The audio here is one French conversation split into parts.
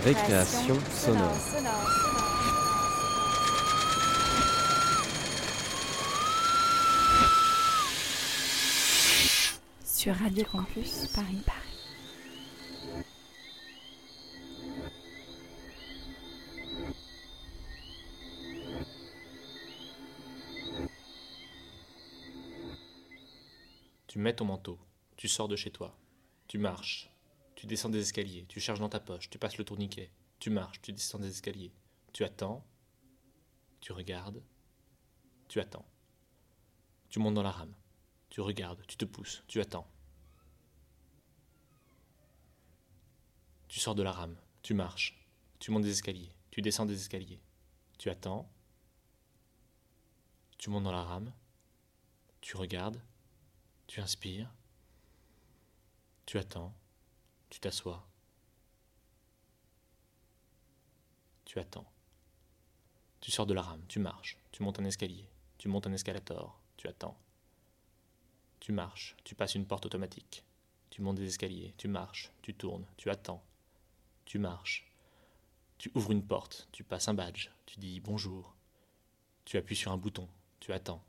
Récréation sonore. Sur Radio Campus Paris Paris. Tu mets ton manteau, tu sors de chez toi, tu marches, tu descends des escaliers, tu cherches dans ta poche, tu passes le tourniquet, tu marches, tu descends des escaliers, tu attends, tu regardes, tu attends. Tu montes dans la rame, tu regardes, tu te pousses, tu attends. Tu sors de la rame, tu marches, tu montes des escaliers, tu descends des escaliers, tu attends, tu montes dans la rame, tu regardes, tu inspires, tu attends, tu t'assois, tu attends. Tu sors de la rame, tu marches, tu montes un escalier, tu montes un escalator, tu attends. Tu marches, tu passes une porte automatique, tu montes des escaliers, tu marches, tu tournes, tu attends. Tu marches, tu ouvres une porte, tu passes un badge, tu dis bonjour, tu appuies sur un bouton, tu attends.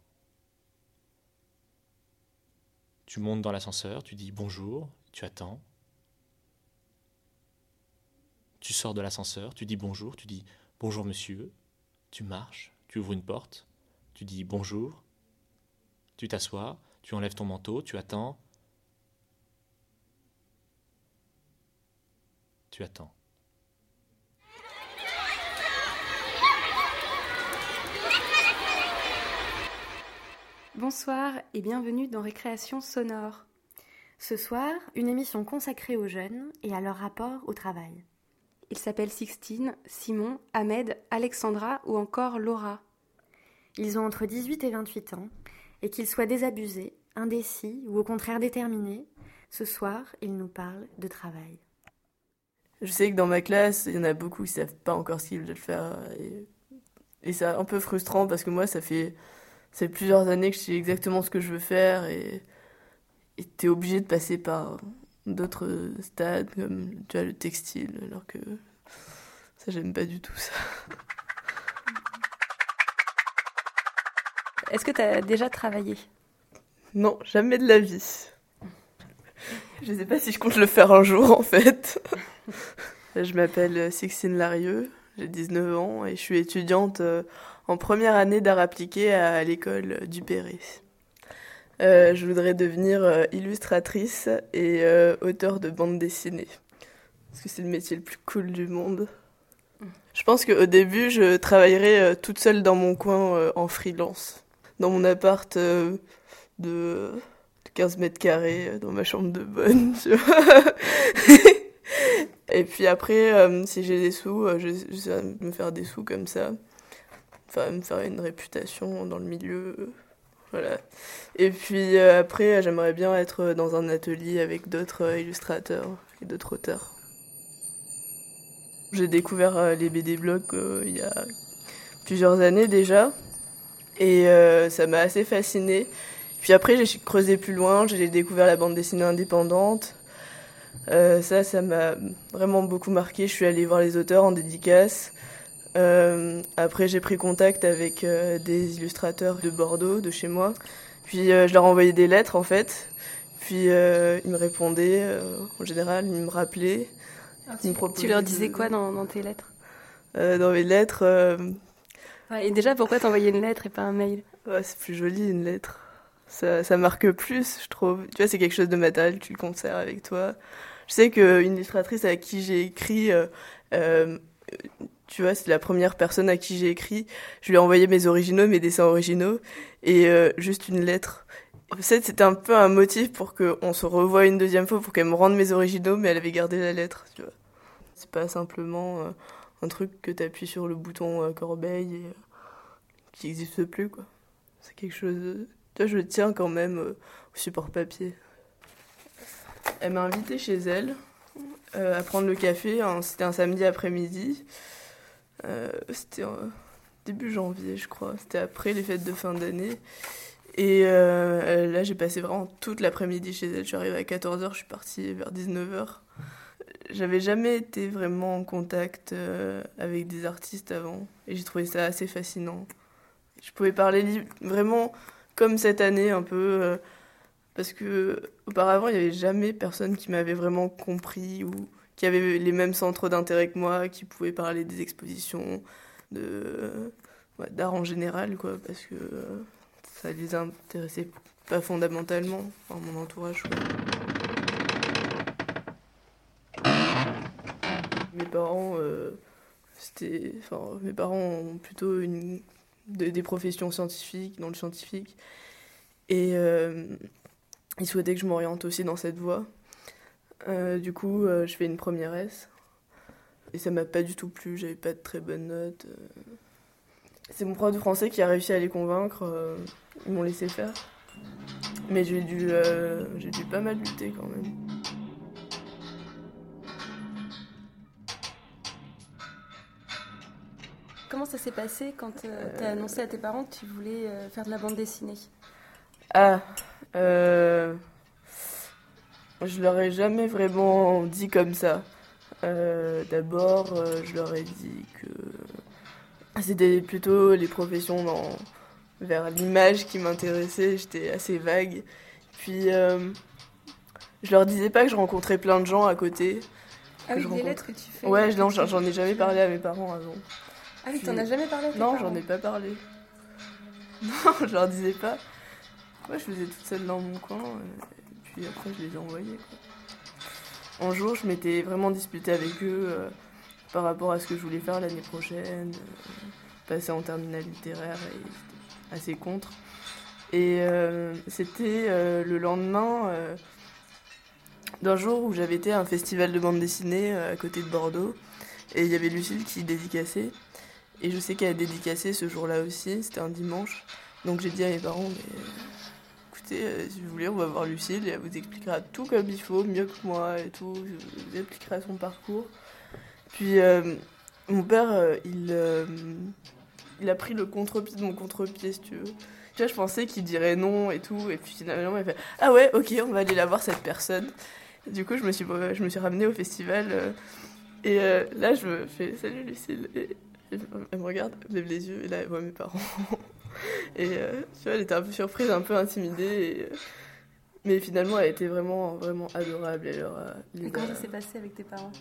Tu montes dans l'ascenseur, tu dis bonjour, tu attends. Tu sors de l'ascenseur, tu dis bonjour, tu dis bonjour monsieur, tu marches, tu ouvres une porte, tu dis bonjour, tu t'assois, tu enlèves ton manteau, tu attends. Tu attends. Bonsoir et bienvenue dans Récréation sonore. Ce soir, une émission consacrée aux jeunes et à leur rapport au travail. Ils s'appellent Sixtine, Simon, Ahmed, Alexandra ou encore Laura. Ils ont entre 18 et 28 ans et qu'ils soient désabusés, indécis ou au contraire déterminés, ce soir, ils nous parlent de travail. Je sais que dans ma classe, il y en a beaucoup qui savent pas encore ce qu'ils veulent faire. Et, et c'est un peu frustrant parce que moi, ça fait, ça fait plusieurs années que je sais exactement ce que je veux faire et et t'es obligé de passer par d'autres stades comme tu vois, le textile, alors que ça, j'aime pas du tout ça. Est-ce que tu as déjà travaillé? Non, jamais de la vie. Je sais pas si je compte le faire un jour en fait. Je m'appelle Sixtine Larieux, j'ai 19 ans et je suis étudiante euh, en première année d'art appliqué à l'école du Perret. Euh, je voudrais devenir euh, illustratrice et euh, auteur de bande dessinée. Parce que c'est le métier le plus cool du monde. Je pense qu'au début, je travaillerai toute seule dans mon coin en freelance. Dans mon appart de 15 mètres carrés, dans ma chambre de bonne. Et puis après, si j'ai des sous, je vais me faire des sous comme ça. Enfin, me faire une réputation dans le milieu. Voilà. Et puis euh, après, j'aimerais bien être dans un atelier avec d'autres euh, illustrateurs et d'autres auteurs. J'ai découvert euh, les BD blogs il y a plusieurs années déjà. Et ça m'a assez fasciné. Puis après, j'ai creusé plus loin, j'ai découvert la bande dessinée indépendante. ça, ça m'a vraiment beaucoup marqué. Je suis allée voir les auteurs en dédicace. Euh, après, j'ai pris contact avec euh, des illustrateurs de Bordeaux, de chez moi. Puis euh, je leur envoyais des lettres en fait. Puis euh, ils me répondaient. en général, ils me rappelaient. Ah, tu, tu, leur disais quoi dans, dans tes lettres? Dans mes lettres. Ouais, et déjà, pourquoi t'envoyer une lettre et pas un mail? Ouais, C'est plus joli une lettre. Ça, ça marque plus, je trouve. Tu vois, c'est quelque chose de matériel, tu le conserves avec toi. Je sais qu'une illustratrice à qui j'ai écrit tu vois, c'est la première personne à qui j'ai écrit. Je lui ai envoyé mes originaux, mes dessins originaux, et euh, juste une lettre. En fait, c'était un peu un motif pour qu'on se revoie une deuxième fois, pour qu'elle me rende mes originaux, mais elle avait gardé la lettre, tu vois. C'est pas simplement euh, un truc que tu appuies sur le bouton euh, corbeille et qui n'existe plus, quoi. C'est quelque chose... Toi, je tiens quand même au support papier. Elle m'a invité chez elle à prendre le café. C'était un samedi après-midi. Euh, c'était début janvier, je crois. C'était après les fêtes de fin d'année. Et euh, là, j'ai passé vraiment toute l'après-midi chez elle. Je suis arrivée à 14h, je suis partie vers 19h. j'avais jamais été vraiment en contact euh, avec des artistes avant et j'ai trouvé ça assez fascinant. Je pouvais parler vraiment comme cette année un peu parce que auparavant il n'y avait jamais personne qui m'avait vraiment compris ou qui avait les mêmes centres d'intérêt que moi, qui pouvait parler des expositions, de d'art en général quoi parce que ça les intéressait pas fondamentalement, enfin, mon entourage. Mes parents, euh, c'était, enfin, mes parents ont plutôt une, des professions scientifiques, dans le scientifique, et euh, ils souhaitaient que je m'oriente aussi dans cette voie. Euh, du coup, je fais une première S, et ça m'a pas du tout plu, j'avais pas de très bonnes notes. C'est mon prof de français qui a réussi à les convaincre, ils m'ont laissé faire. Mais j'ai dû, j'ai dû pas mal lutter quand même. Comment ça s'est passé quand euh, tu as annoncé à tes parents que tu voulais euh, faire de la bande dessinée? Ah, euh, je leur ai jamais vraiment dit comme ça. D'abord, je leur ai dit que c'était plutôt les professions dans, vers l'image qui m'intéressait. J'étais assez vague. Puis, je leur disais pas que je rencontrais plein de gens à côté. Ah oui, les lettres que tu fais. Ouais, non, j'en ai jamais parlé à mes parents avant. Ah oui, t'en as jamais parlé Non, j'en ai pas parlé. Non, je leur disais pas. Moi, je faisais toute seule dans mon coin, et puis après, je les ai envoyés. Un jour, je m'étais vraiment disputée avec eux euh, par rapport à ce que je voulais faire l'année prochaine, euh, passer en terminale littéraire, et assez contre. Et euh, c'était le lendemain d'un jour où j'avais été à un festival de bande dessinée à côté de Bordeaux, et il y avait Lucille qui dédicaçait. Et je sais qu'elle a dédicacé ce jour-là aussi, c'était un dimanche. Donc j'ai dit à mes parents, mais euh, si vous voulez, on va voir Lucille et elle vous expliquera tout comme il faut, mieux que moi et tout. Je vous expliquera son parcours. Puis euh, mon père, il, il a pris le contre-pied de mon contre-pied, si tu veux. Tu vois, je pensais qu'il dirait non et tout. Et puis finalement, il fait Ah ouais, ok, on va aller la voir cette personne. du coup, je me suis, je me suis ramenée au festival. et là, je me fais Salut Lucille. Elle me regarde, lève les yeux, et là, elle voit mes parents. et euh, tu vois, elle était un peu surprise, un peu intimidée. Euh, mais finalement, elle était vraiment, vraiment adorable. Et, et comment ça s'est passé avec tes parents?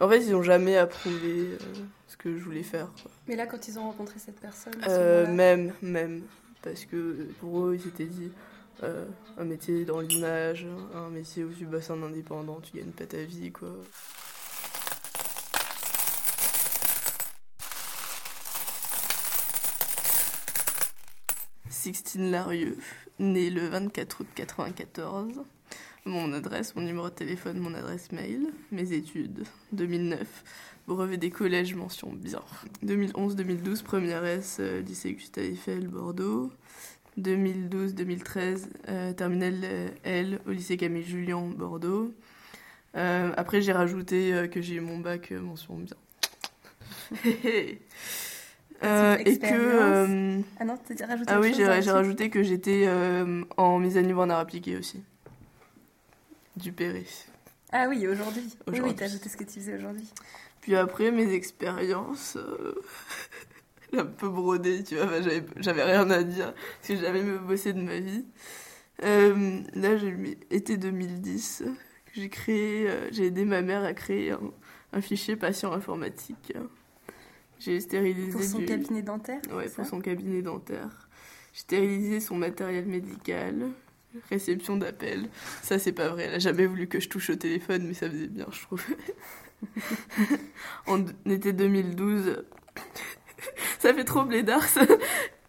En fait, ils n'ont jamais approuvé euh, ce que je voulais faire. Mais là, quand ils ont rencontré cette personne Même, même. Parce que pour eux, ils s'étaient dit un métier dans l'image, un métier où tu bosses en indépendant, tu gagnes pas ta vie, quoi. Sixtine Larieux, née le 24 août 94. Mon adresse, mon numéro de téléphone, mon adresse mail, mes études, 2009, brevet des collèges, mention bien. 2011-2012, première S, euh, lycée Gustave Eiffel, Bordeaux. 2012-2013, euh, terminale euh, L au lycée Camille Julien, Bordeaux. après, j'ai rajouté que j'ai eu mon bac mention bien. Euh, et que. Euh, ah non, t'as rajouté Ah oui, j'ai rajouté que j'étais euh, en mise à niveau en art appliqué aussi. Du Péré. Ah oui, aujourd'hui. Oui, oui t'as ajouté ce que tu faisais aujourd'hui. Puis après, mes expériences. un peu brodé, tu vois, j'avais rien à dire, parce que j'avais jamais bossé de ma vie. là, j'ai été 2010, j'ai créé, j'ai aidé ma mère à créer un, un fichier patient informatique j'ai stérilisé. Pour son cabinet dentaire Ouais, pour son cabinet dentaire. J'ai stérilisé son matériel médical. Réception d'appel. Ça, c'est pas vrai. Elle a jamais voulu que je touche au téléphone, mais ça faisait bien, je trouve. en été 2012. ça fait trop blédard, ça.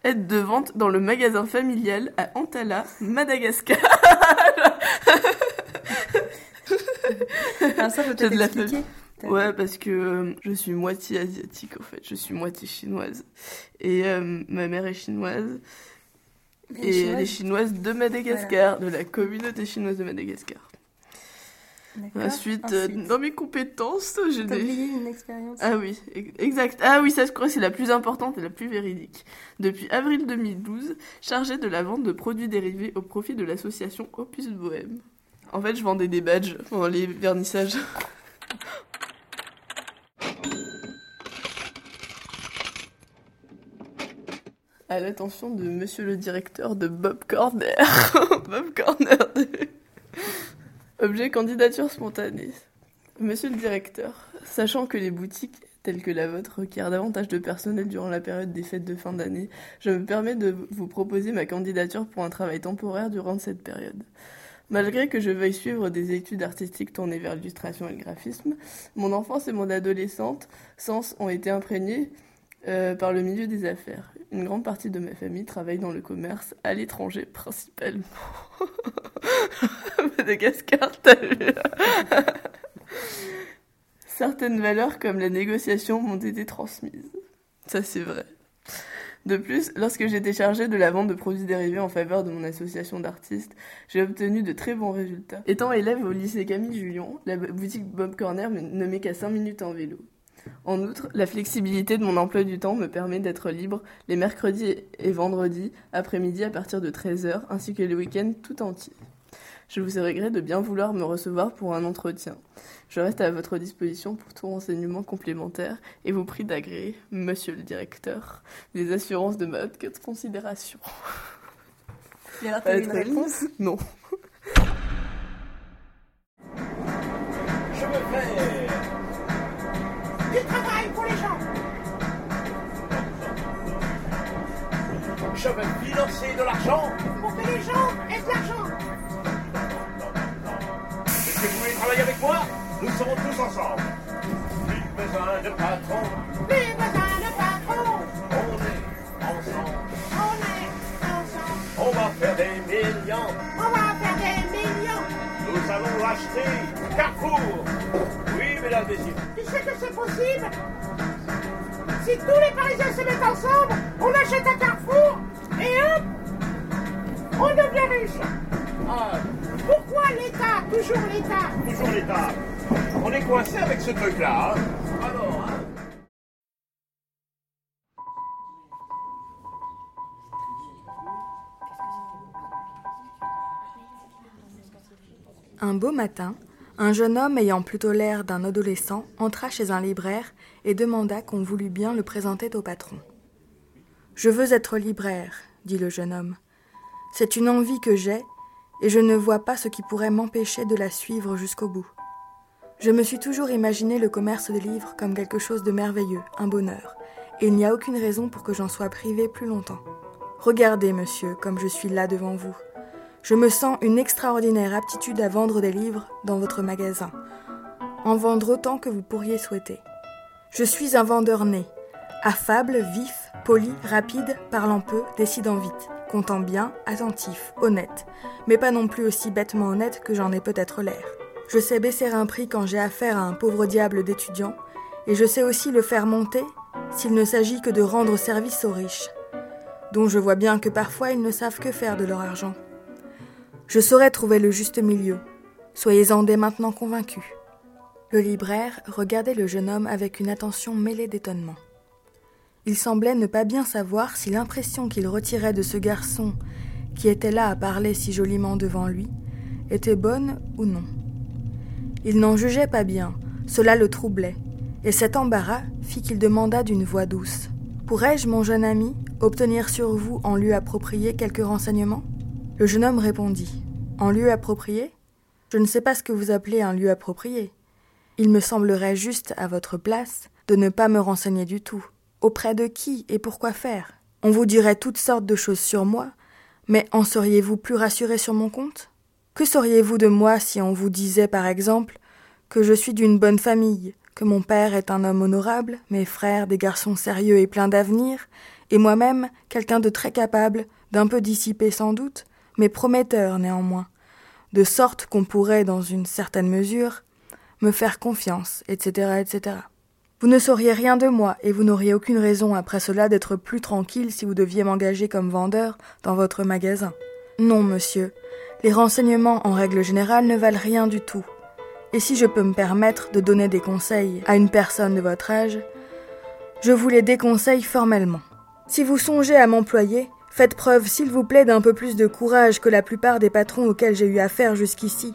Aide de vente dans le magasin familial à Antala, Madagascar. ah, ça, peut-être expliquer Ouais, parce que euh, je suis moitié asiatique en fait, je suis moitié chinoise. Et euh, ma mère est chinoise. et elle est chinoise de Madagascar, de la communauté chinoise de Madagascar. Ensuite, euh, dans mes compétences, j'ai des... une expérience? Ah oui, exact. Ah oui, ça je crois c'est la plus importante et la plus véridique. Depuis avril 2012, chargée de la vente de produits dérivés au profit de l'association Opus Bohème. En fait, je vendais des badges pendant les vernissages. À l'attention de monsieur le directeur de Bob Corner. Bob Corner 2. Objet candidature spontanée. Monsieur le directeur, sachant que les boutiques telles que la vôtre requièrent davantage de personnel durant la période des fêtes de fin d'année, je me permets de vous proposer ma candidature pour un travail temporaire durant cette période. Malgré que je veuille suivre des études artistiques tournées vers l'illustration et le graphisme, mon enfance et mon adolescente ont été imprégnés euh, par le milieu des affaires. Une grande partie de ma famille travaille dans le commerce à l'étranger principalement. Madagascar, t'as vu Certaines valeurs comme la négociation m'ont été transmises. Ça c'est vrai. De plus, lorsque j'étais chargée de la vente de produits dérivés en faveur de mon association d'artistes, j'ai obtenu de très bons résultats. Étant élève au lycée Camille Julien, la boutique Bob Corner ne met qu'à 5 minutes en vélo. En outre, la flexibilité de mon emploi du temps me permet d'être libre les mercredis et vendredis après-midi à partir de 13h ainsi que les week-ends tout entiers. Je vous ai gré de bien vouloir me recevoir pour un entretien. Je reste à votre disposition pour tout renseignement complémentaire et vous prie d'agréer, monsieur le directeur, les assurances de ma haute considération. Alors, t'as une réponse? Non. Je me fais Je veux financer de l'argent pour que les gens aient de l'argent. Est-ce que vous voulez travailler avec moi? Nous serons tous ensemble. Plus besoin de patron. Plus besoin de patron. On est ensemble. On est ensemble. On va faire des millions. On va faire des millions. Nous allons acheter Carrefour. Oui, mesdames et messieurs. Tu sais que c'est possible? Si tous les Parisiens se mettent ensemble, on achète un Carrefour et hop, on devient riche. Ah. Pourquoi l'État Toujours l'État? Toujours l'État. On est coincé avec ce truc-là. Hein Alors, hein Un beau matin, un jeune homme ayant plutôt l'air d'un adolescent entra chez un libraire et demanda qu'on voulût bien le présenter au patron. Je veux être libraire, dit le jeune homme. C'est une envie que j'ai, et je ne vois pas ce qui pourrait m'empêcher de la suivre jusqu'au bout. Je me suis toujours imaginé le commerce des livres comme quelque chose de merveilleux, un bonheur, et il n'y a aucune raison pour que j'en sois privé plus longtemps. Regardez, monsieur, comme je suis là devant vous. Je me sens une extraordinaire aptitude à vendre des livres dans votre magasin. En vendre autant que vous pourriez souhaiter. Je suis un vendeur né, affable, vif, poli, rapide, parlant peu, décidant vite, comptant bien, attentif, honnête, mais pas non plus aussi bêtement honnête que j'en ai peut-être l'air. Je sais baisser un prix quand j'ai affaire à un pauvre diable d'étudiant, et je sais aussi le faire monter s'il ne s'agit que de rendre service aux riches, dont je vois bien que parfois ils ne savent que faire de leur argent. Je saurai trouver le juste milieu. Soyez-en dès maintenant convaincus. Le libraire regardait le jeune homme avec une attention mêlée d'étonnement. Il semblait ne pas bien savoir si l'impression qu'il retirait de ce garçon, qui était là à parler si joliment devant lui, était bonne ou non. Il n'en jugeait pas bien, cela le troublait, et cet embarras fit qu'il demanda d'une voix douce. Pourrais-je, mon jeune ami, obtenir sur vous en lieu approprié quelques renseignements? Le jeune homme répondit. En lieu approprié? Je ne sais pas ce que vous appelez un lieu approprié. Il me semblerait juste, à votre place, de ne pas me renseigner du tout. Auprès de qui et pourquoi faire? On vous dirait toutes sortes de choses sur moi, mais en seriez-vous plus rassuré sur mon compte? Que sauriez-vous de moi si on vous disait, par exemple, que je suis d'une bonne famille, que mon père est un homme honorable, mes frères des garçons sérieux et pleins d'avenir, et moi-même quelqu'un de très capable, d'un peu dissipé sans doute, mais prometteur néanmoins, de sorte qu'on pourrait, dans une certaine mesure, me faire confiance, etc., etc. Vous ne sauriez rien de moi, et vous n'auriez aucune raison après cela d'être plus tranquille si vous deviez m'engager comme vendeur dans votre magasin. Non, monsieur, les renseignements en règle générale ne valent rien du tout. Et si je peux me permettre de donner des conseils à une personne de votre âge, je vous les déconseille formellement. Si vous songez à m'employer, Faites preuve, s'il vous plaît, d'un peu plus de courage que la plupart des patrons auxquels j'ai eu affaire jusqu'ici,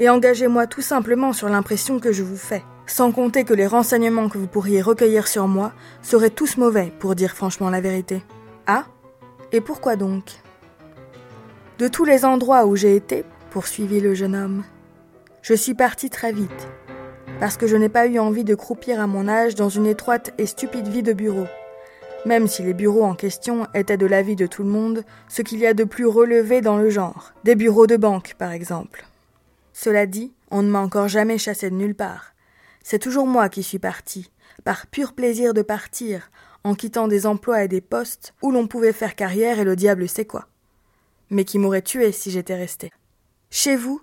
et engagez-moi tout simplement sur l'impression que je vous fais, sans compter que les renseignements que vous pourriez recueillir sur moi seraient tous mauvais, pour dire franchement la vérité. Ah Et pourquoi donc? De tous les endroits où j'ai été, poursuivit le jeune homme, je suis parti très vite, parce que je n'ai pas eu envie de croupir à mon âge dans une étroite et stupide vie de bureau, même si les bureaux en question étaient de l'avis de tout le monde ce qu'il y a de plus relevé dans le genre, des bureaux de banque par exemple. Cela dit, on ne m'a encore jamais chassé de nulle part. C'est toujours moi qui suis parti, par pur plaisir de partir, en quittant des emplois et des postes où l'on pouvait faire carrière et le diable sait quoi. Mais qui m'aurait tué si j'étais resté. Chez vous,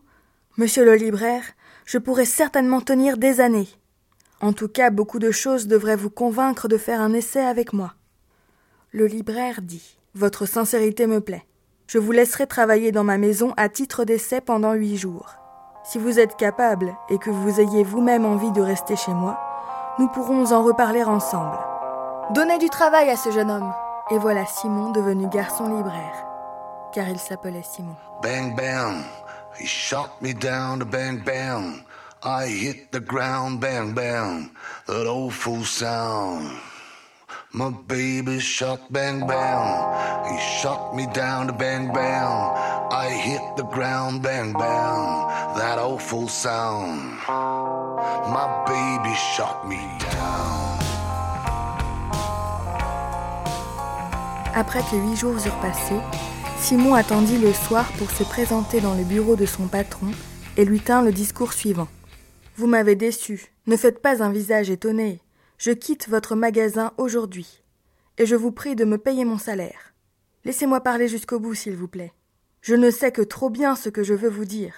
monsieur le libraire, je pourrais certainement tenir des années. En tout cas, beaucoup de choses devraient vous convaincre de faire un essai avec moi. Le libraire dit Votre sincérité me plaît. Je vous laisserai travailler dans ma maison à titre d'essai pendant huit jours. Si vous êtes capable et que vous ayez vous-même envie de rester chez moi, nous pourrons en reparler ensemble. Donnez du travail à ce jeune homme. Et voilà Simon devenu garçon libraire, car il s'appelait Simon. Bang bang, he shot me down to bang bang. I hit the ground, bang bang, that awful sound. My baby shot bang bang, he shot me down to bang bang. I hit the ground, bang bang, that awful sound. My baby shot me down. Après que huit jours eurent passé, Simon attendit le soir pour se présenter dans le bureau de son patron et lui tint le discours suivant. Vous m'avez déçu. Ne faites pas un visage étonné. Je quitte votre magasin aujourd'hui. Et je vous prie de me payer mon salaire. Laissez-moi parler jusqu'au bout, s'il vous plaît. Je ne sais que trop bien ce que je veux vous dire.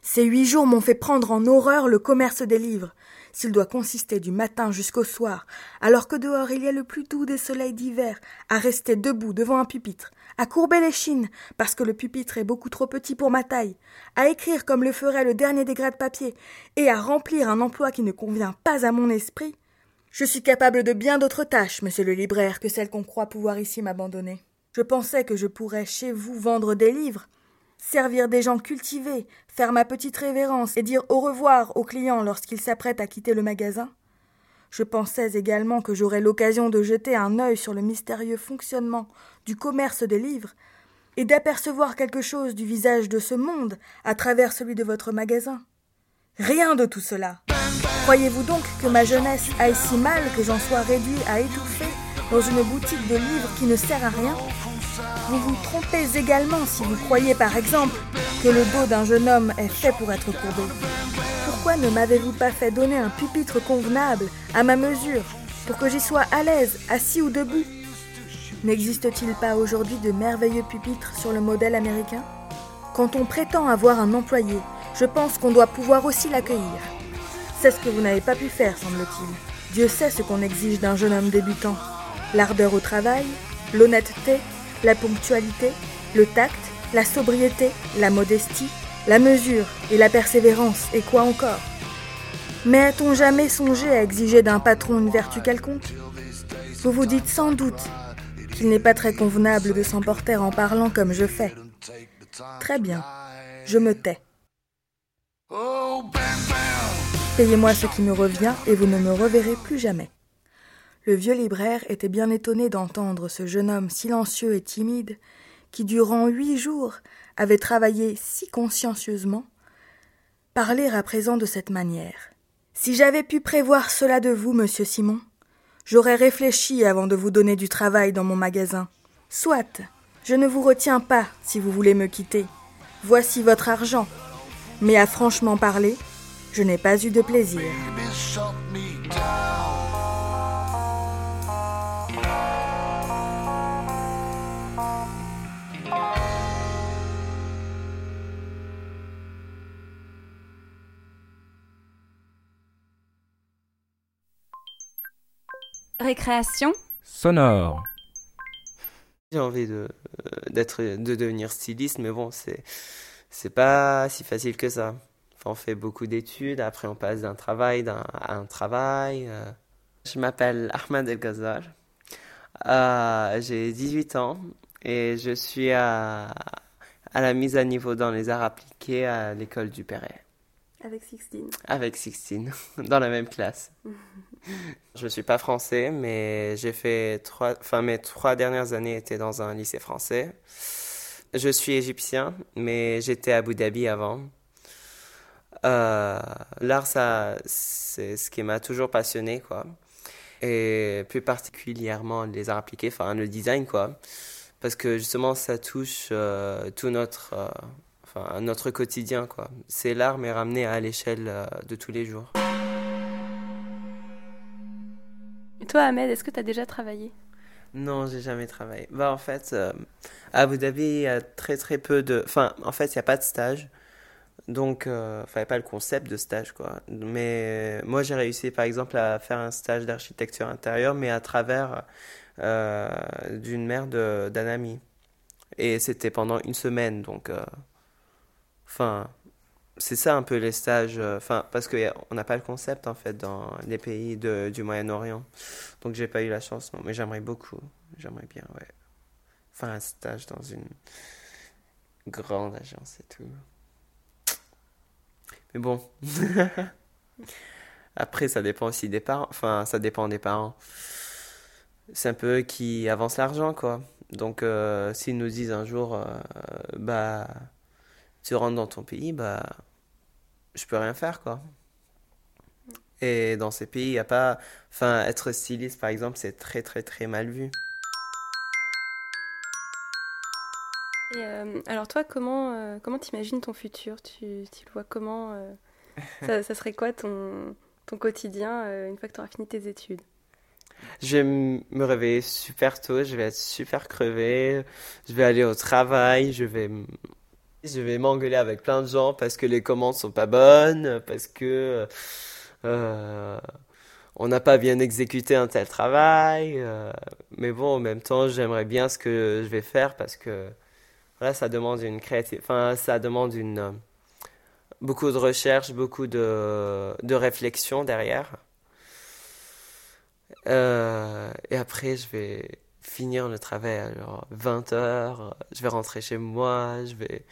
Ces huit jours m'ont fait prendre en horreur le commerce des livres, s'il doit consister du matin jusqu'au soir, alors que dehors il y a le plus doux des soleils d'hiver, à rester debout devant un pupitre, à courber les chines, parce que le pupitre est beaucoup trop petit pour ma taille, à écrire comme le ferait le dernier des de papier, et à remplir un emploi qui ne convient pas à mon esprit, je suis capable de bien d'autres tâches, monsieur le libraire, que celles qu'on croit pouvoir ici m'abandonner. Je pensais que je pourrais chez vous vendre des livres, servir des gens cultivés, faire ma petite révérence et dire au revoir aux clients lorsqu'ils s'apprêtent à quitter le magasin. Je pensais également que j'aurais l'occasion de jeter un œil sur le mystérieux fonctionnement du commerce des livres et d'apercevoir quelque chose du visage de ce monde à travers celui de votre magasin. Rien de tout cela. Croyez-vous donc que ma jeunesse aille si mal que j'en sois réduit à étouffer dans une boutique de livres qui ne sert à rien? Vous vous trompez également si vous croyez par exemple que le dos d'un jeune homme est fait pour être courbé. Pourquoi ne m'avez-vous pas fait donner un pupitre convenable, à ma mesure, pour que j'y sois à l'aise, assis ou debout? N'existe-t-il pas aujourd'hui de merveilleux pupitres sur le modèle américain? Quand on prétend avoir un employé, je pense qu'on doit pouvoir aussi l'accueillir. C'est ce que vous n'avez pas pu faire, semble-t-il. Dieu sait ce qu'on exige d'un jeune homme débutant. L'ardeur au travail, l'honnêteté, la ponctualité, le tact, la sobriété, la modestie, la mesure et la persévérance, et quoi encore? Mais a-t-on jamais songé à exiger d'un patron une vertu quelconque? Vous vous dites sans doute qu'il n'est pas très convenable de s'emporter en parlant comme je fais. Très bien, je me tais. Payez-moi ce qui me revient et vous ne me reverrez plus jamais. Le vieux libraire était bien étonné d'entendre ce jeune homme silencieux et timide, qui durant huit jours avait travaillé si consciencieusement, parler à présent de cette manière. Si j'avais pu prévoir cela de vous, monsieur Simon, j'aurais réfléchi avant de vous donner du travail dans mon magasin. Soit, je ne vous retiens pas si vous voulez me quitter. Voici votre argent. Mais à franchement parler, je n'ai pas eu de plaisir. Récréation sonore. J'ai envie de, d'être, de devenir styliste, mais bon, c'est, c'est pas si facile que ça. Enfin, on fait beaucoup d'études, après on passe d'un travail d'un, à un travail. euh. Je m'appelle Ahmed El Ghazal. Euh, j'ai 18 ans et je suis à, à la mise à niveau dans les arts appliqués à l'école du Perret. Avec Sixtine. Avec Sixtine, dans la même classe. je ne suis pas français, mais j'ai fait trois, enfin mes trois dernières années étaient dans un lycée français. Je suis égyptien, mais j'étais à Abu Dhabi avant. Euh, l'art, ça, c'est ce qui m'a toujours passionné, quoi. Et plus particulièrement les arts appliqués, enfin le design, quoi. Parce que justement, ça touche euh, tout notre, euh, enfin, notre quotidien, quoi. C'est l'art, mais ramené à l'échelle de tous les jours. Et toi, Ahmed, est-ce que tu as déjà travaillé? Non, j'ai jamais travaillé. Bah, en fait, à Abu Dhabi, il y a très très peu de. Enfin, en fait, il n'y a pas de stage. Donc, euh, pas le concept de stage, quoi. Mais moi, j'ai réussi, par exemple, à faire un stage d'architecture intérieure, mais à travers euh, d'une mère d'un ami. Et c'était pendant une semaine, donc, euh, enfin, c'est ça un peu les stages, enfin, parce qu'on n'a pas le concept, en fait, dans les pays de, du Moyen-Orient. Donc, j'ai pas eu la chance, non, mais j'aimerais beaucoup, j'aimerais bien, ouais, faire un stage dans une grande agence et tout. Bon. Après, ça dépend aussi des parents. Enfin, ça dépend des parents. C'est un peu eux qui avancent l'argent, quoi. Donc, euh, s'ils nous disent un jour, euh, bah, tu rentres dans ton pays, bah, je peux rien faire, quoi. Et dans ces pays, il n'y a pas. Enfin, être styliste, par exemple, c'est très, très, très mal vu. Et euh, alors toi, comment euh, comment t'imagines ton futur? Tu, tu, le vois comment euh, ça, ça, serait quoi ton, ton quotidien une fois que tu auras fini tes études? Je vais me réveiller super tôt, je vais être super crevé, je vais aller au travail, je vais je vais m'engueuler avec plein de gens parce que les commandes sont pas bonnes, parce que on n'a pas bien exécuté un tel travail. mais bon, en même temps, j'aimerais bien ce que je vais faire parce que voilà, ça demande une enfin, ça demande une, euh, beaucoup de recherche, beaucoup de, de réflexion derrière. Euh, et après, je vais finir le travail à 20 heures, je vais rentrer chez moi, je vais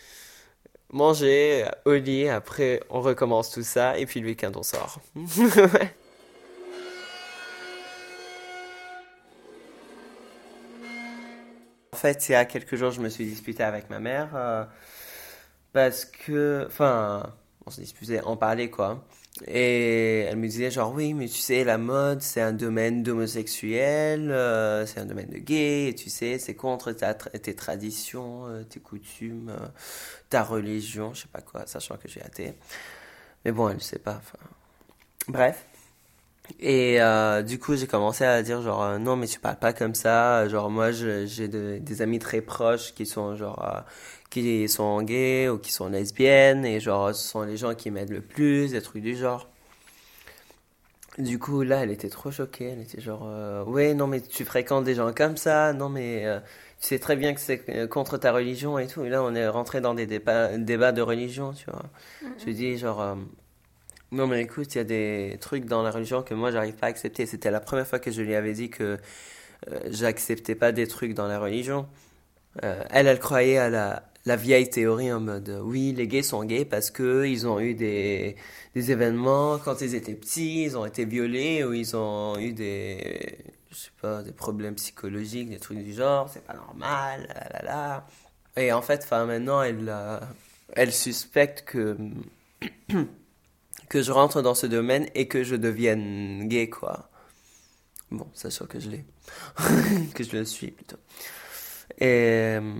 manger au lit, après on recommence tout ça, et puis le week-end on sort. fait, il y a quelques jours, je me suis disputé avec ma mère euh, parce que, enfin, on se disputait, on parlait quoi. Et elle me disait genre oui, mais tu sais, la mode, c'est un domaine d'homosexuels, euh, c'est un domaine de gays, et tu sais, c'est contre tes traditions, euh, tes coutumes, ta religion, je sais pas quoi, sachant que j'ai athée. Mais bon, elle ne sait pas. Bref. Et euh, du coup, j'ai commencé à dire genre euh, non mais tu parles pas comme ça. Genre moi j'ai des amis très proches qui sont genre euh, qui sont gays ou qui sont lesbiennes et genre ce sont les gens qui m'aident le plus, des trucs du genre. Du coup là, elle était trop choquée. Elle était genre ouais non mais tu fréquentes des gens comme ça. Non mais tu sais très bien que c'est contre ta religion et tout. Et là on est rentré dans des débats, débats de religion, tu vois. Je dis genre non, mais écoute, il y a des trucs dans la religion que moi, j'arrive pas à accepter. C'était la première fois que je lui avais dit que euh, j'acceptais pas des trucs dans la religion. Euh, elle, elle croyait à la, la vieille théorie en mode euh, oui, les gays sont gays parce que ils ont eu des, des événements quand ils étaient petits, ils ont été violés ou ils ont eu des, je sais pas, des problèmes psychologiques, des trucs du genre, c'est pas normal, là, là, là. Et en fait, maintenant, elle, elle suspecte que que je rentre dans ce domaine et que je devienne gay, quoi. Bon, c'est sûr que je l'ai. que je le suis, plutôt. Et... Euh,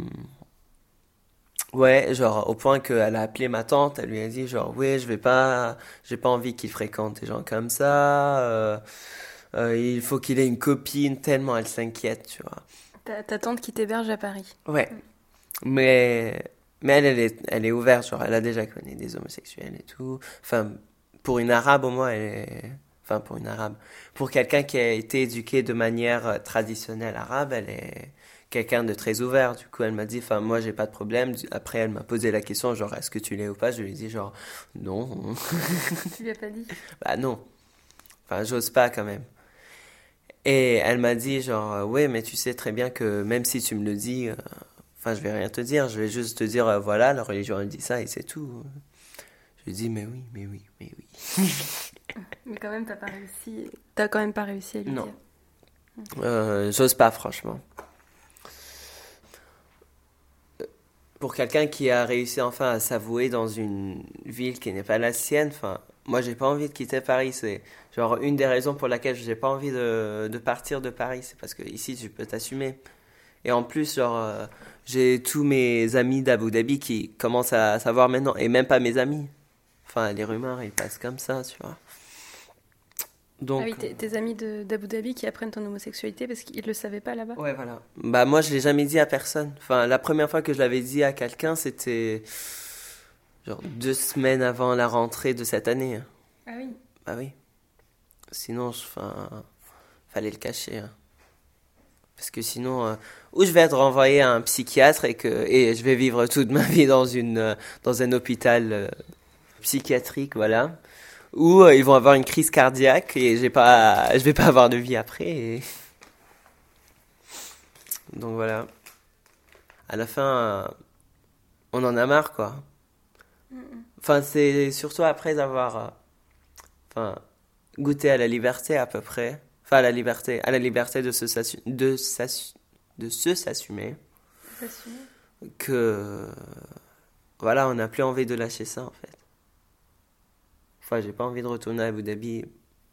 ouais, genre, au point qu'elle a appelé ma tante, elle lui a dit, genre, oui, je vais pas... J'ai pas envie qu'il fréquente des gens comme ça. Euh, euh, il faut qu'il ait une copine, tellement elle s'inquiète, tu vois. Ta, tante qui t'héberge à Paris. Ouais. Mais... Mais elle, elle est, elle est ouverte, genre, elle a déjà connu des homosexuels et tout. Enfin, pour une arabe au moins, elle est... enfin pour une arabe, pour quelqu'un qui a été éduqué de manière euh, traditionnelle arabe, elle est quelqu'un de très ouvert. Du coup, elle m'a dit, enfin moi j'ai pas de problème. Après, elle m'a posé la question, genre est-ce que tu l'es ou pas? Je lui ai dit genre non. tu lui as pas dit? Bah non. Enfin, j'ose pas quand même. Et elle m'a dit genre euh, oui, mais tu sais très bien que même si tu me le dis, euh, enfin je vais rien te dire, je vais juste te dire voilà, la religion elle dit ça et c'est tout. Lui dis, mais oui, mais oui, mais oui. Mais quand même, t'as pas réussi. T'as quand même pas réussi à lui Non. dire. Euh, J'ose pas, franchement. Pour quelqu'un qui a réussi enfin à s'avouer dans une ville qui n'est pas la sienne, enfin, moi j'ai pas envie de quitter Paris. C'est genre une des raisons pour laquelle j'ai pas envie de, de partir de Paris. C'est parce que ici tu peux t'assumer. Et en plus, genre, euh, j'ai tous mes amis d'Abu Dhabi qui commencent à savoir maintenant, et même pas mes amis. Enfin, les rumeurs, ils passent comme ça, tu vois. Donc, ah oui, tes, tes amis de- d'Abu Dhabi qui apprennent ton homosexualité parce qu'ils le savaient pas là-bas Ouais, voilà. Bah, moi, je l'ai jamais dit à personne. Enfin, la première fois que je l'avais dit à quelqu'un, c'était genre deux semaines avant la rentrée de cette année. Ah oui. Bah oui. Sinon, je- enfin, fallait le cacher. hein. Parce que sinon, euh, ou je vais être renvoyé à un psychiatre et que et je vais vivre toute ma vie dans une euh, dans un hôpital euh, psychiatrique, voilà. Ou euh, ils vont avoir une crise cardiaque et j'ai pas, je vais pas avoir de vie après. et- Donc voilà. À la fin, euh, on en a marre, quoi. Enfin, c'est surtout après avoir, euh, enfin, goûté à la liberté à peu près. Enfin, à la liberté, à la liberté de se de de se s'assumer que voilà, on n'a plus envie de lâcher ça en fait. Enfin, j'ai pas envie de retourner à Abu Dhabi,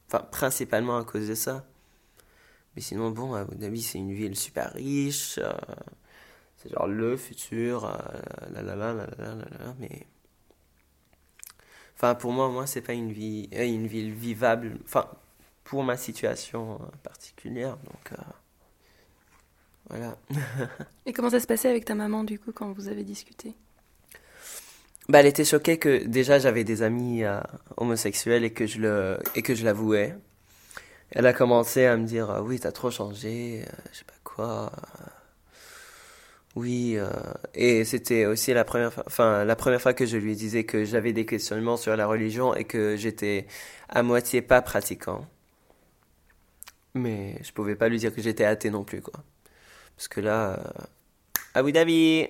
enfin, principalement à cause de ça. Mais sinon, bon, Abu Dhabi, c'est une ville super riche, euh, c'est genre le futur, euh, la la la la la la mais. Enfin, pour moi, moi, c'est pas une vie, euh, une ville vivable, enfin, pour ma situation particulière, donc. voilà. Et comment ça se passait avec ta maman du coup quand vous avez discuté? Bah, elle était choquée que déjà j'avais des amis euh, homosexuels et que je le et que je l'avouais. Elle a commencé à me dire euh, oui t'as trop changé, euh, je sais pas quoi. euh, oui euh, et c'était aussi la première fois, enfin la première fois que je lui disais que j'avais des questionnements sur la religion et que j'étais à moitié pas pratiquant. Mais je pouvais pas lui dire que j'étais athée non plus quoi. Parce que là, Abu Dhabi.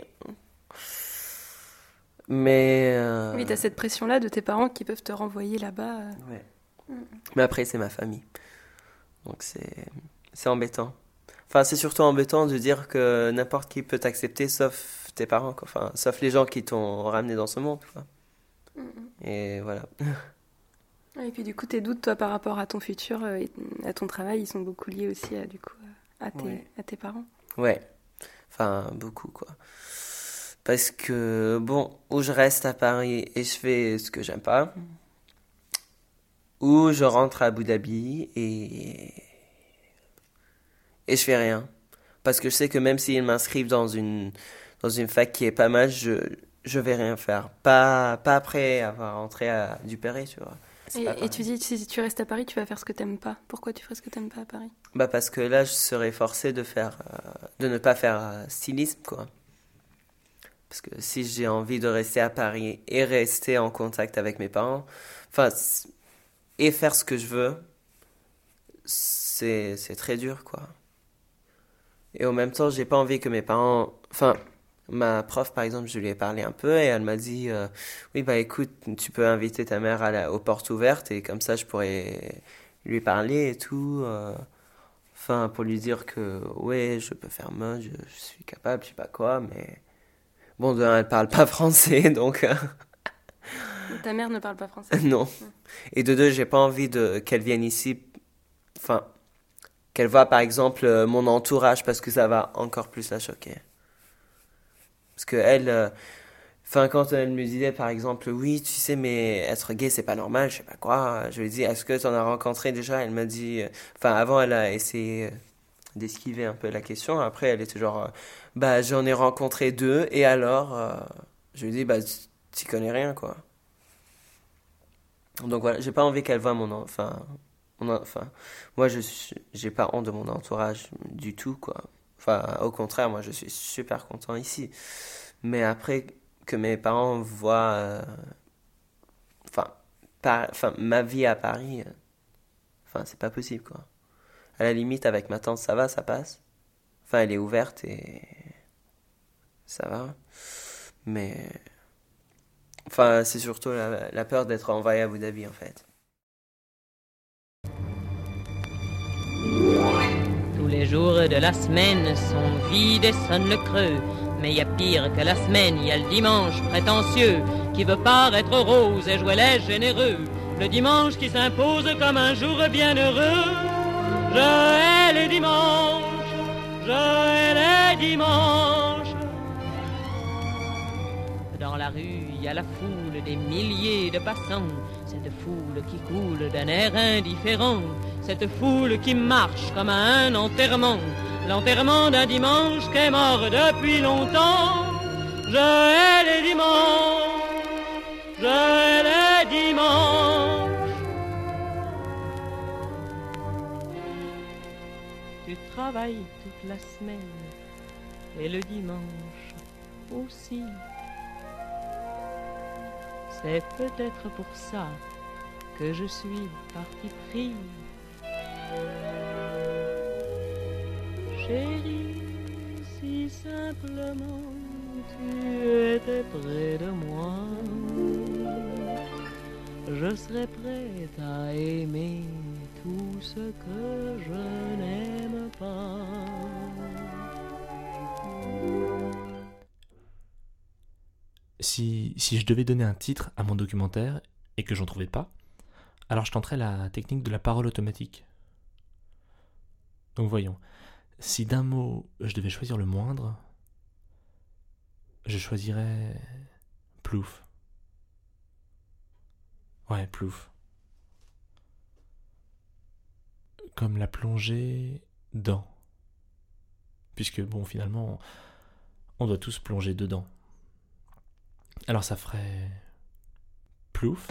Mais. euh, Oui, t'as cette pression-là de tes parents qui peuvent te renvoyer là-bas. euh. Ouais. Mais après, c'est ma famille. Donc c'est c'est embêtant. Enfin, c'est surtout embêtant de dire que n'importe qui peut t'accepter sauf tes parents, quoi. Enfin, sauf les gens qui t'ont ramené dans ce monde, quoi. Et voilà. Et puis du coup, tes doutes, toi, par rapport à ton futur euh, et à ton travail, ils sont beaucoup liés aussi à, du coup, à tes, Ouais. à tes parents. Ouais. Enfin, beaucoup, quoi. Parce que, bon, ou je reste à Paris et je fais ce que j'aime pas, ou je rentre à Abu Dhabi et. et je fais rien. Parce que je sais que même s'ils m'inscrivent dans une, dans une fac qui est pas mal, je, je vais rien faire. Pas, pas après avoir rentré à Duperré, tu vois. Et, tu dis, si tu restes à Paris, tu vas faire ce que t'aimes pas. Pourquoi tu ferais ce que t'aimes pas à Paris? Bah parce que là, je serais forcé de faire, euh, de ne pas faire euh, stylisme, quoi. Parce que si j'ai envie de rester à Paris et rester en contact avec mes parents, enfin, et faire ce que je veux, c'est très dur, quoi. Et en même temps, j'ai pas envie que mes parents, enfin, ma prof, par exemple, je lui ai parlé un peu et elle m'a dit, euh, oui, bah écoute, tu peux inviter ta mère à la, aux portes ouvertes et comme ça, je pourrais lui parler et tout. euh, Enfin, pour lui dire que, ouais, je peux faire mode, je, je suis capable, je sais pas quoi, mais. Bon, de un, elle parle pas français, donc. euh, Ta mère ne parle pas français. non. Et de deux, j'ai pas envie de qu'elle vienne ici. Enfin, qu'elle voit par exemple euh, mon entourage parce que ça va encore plus la choquer. Parce que elle. euh, Enfin, quand elle me disait par exemple, oui, tu sais, mais être gay, c'est pas normal, je sais pas quoi. Je lui dit, est-ce que tu en as rencontré déjà? Elle m'a dit. euh, Enfin, avant, elle a essayé d'esquiver un peu la question. Après, elle était genre, euh, bah, j'en ai rencontré deux, et alors euh, Je lui dit, bah, tu connais rien, quoi. Donc voilà, j'ai pas envie qu'elle voie mon. en- Enfin, enfin, moi, je j'ai pas honte de mon entourage du tout, quoi. Enfin, au contraire, moi, je suis super content ici. Mais après, que mes parents voient. euh, Enfin, par- enfin, ma vie à Paris. Enfin, c'est pas possible, quoi. À la limite, avec ma tante, ça va, ça passe. Enfin, elle est ouverte et. Ça va. Mais. Enfin, c'est surtout la, peur d'être envoyé à Abu Dhabi, en fait. Tous les jours de la semaine sont vides et sonnent le creux. Mais il y a pire que la semaine, il y a le dimanche prétentieux qui veut paraître rose et jouer les généreux. Le dimanche qui s'impose comme un jour bien heureux. Je hais les dimanches, je hais les dimanches. Dans la rue, il y a la foule des milliers de passants. Cette foule qui coule d'un air indifférent. Cette foule qui marche comme un enterrement. L'enterrement d'un dimanche qui est mort depuis longtemps. Je hais les dimanches, je hais les dimanches. Tu travailles toute la semaine et le dimanche aussi. C'est peut-être pour ça que je suis parti pris. Chérie, si simplement tu étais près de moi, je serais prête à aimer tout ce que je n'aime pas. Si, si je devais donner un titre à mon documentaire et que j'en trouvais pas, alors je tenterais la technique de la parole automatique. Donc voyons, si d'un mot je devais choisir le moindre, je choisirais plouf. Ouais, plouf. Comme la plongée dans. Puisque bon, finalement, on doit tous plonger dedans. Alors ça ferait plouf.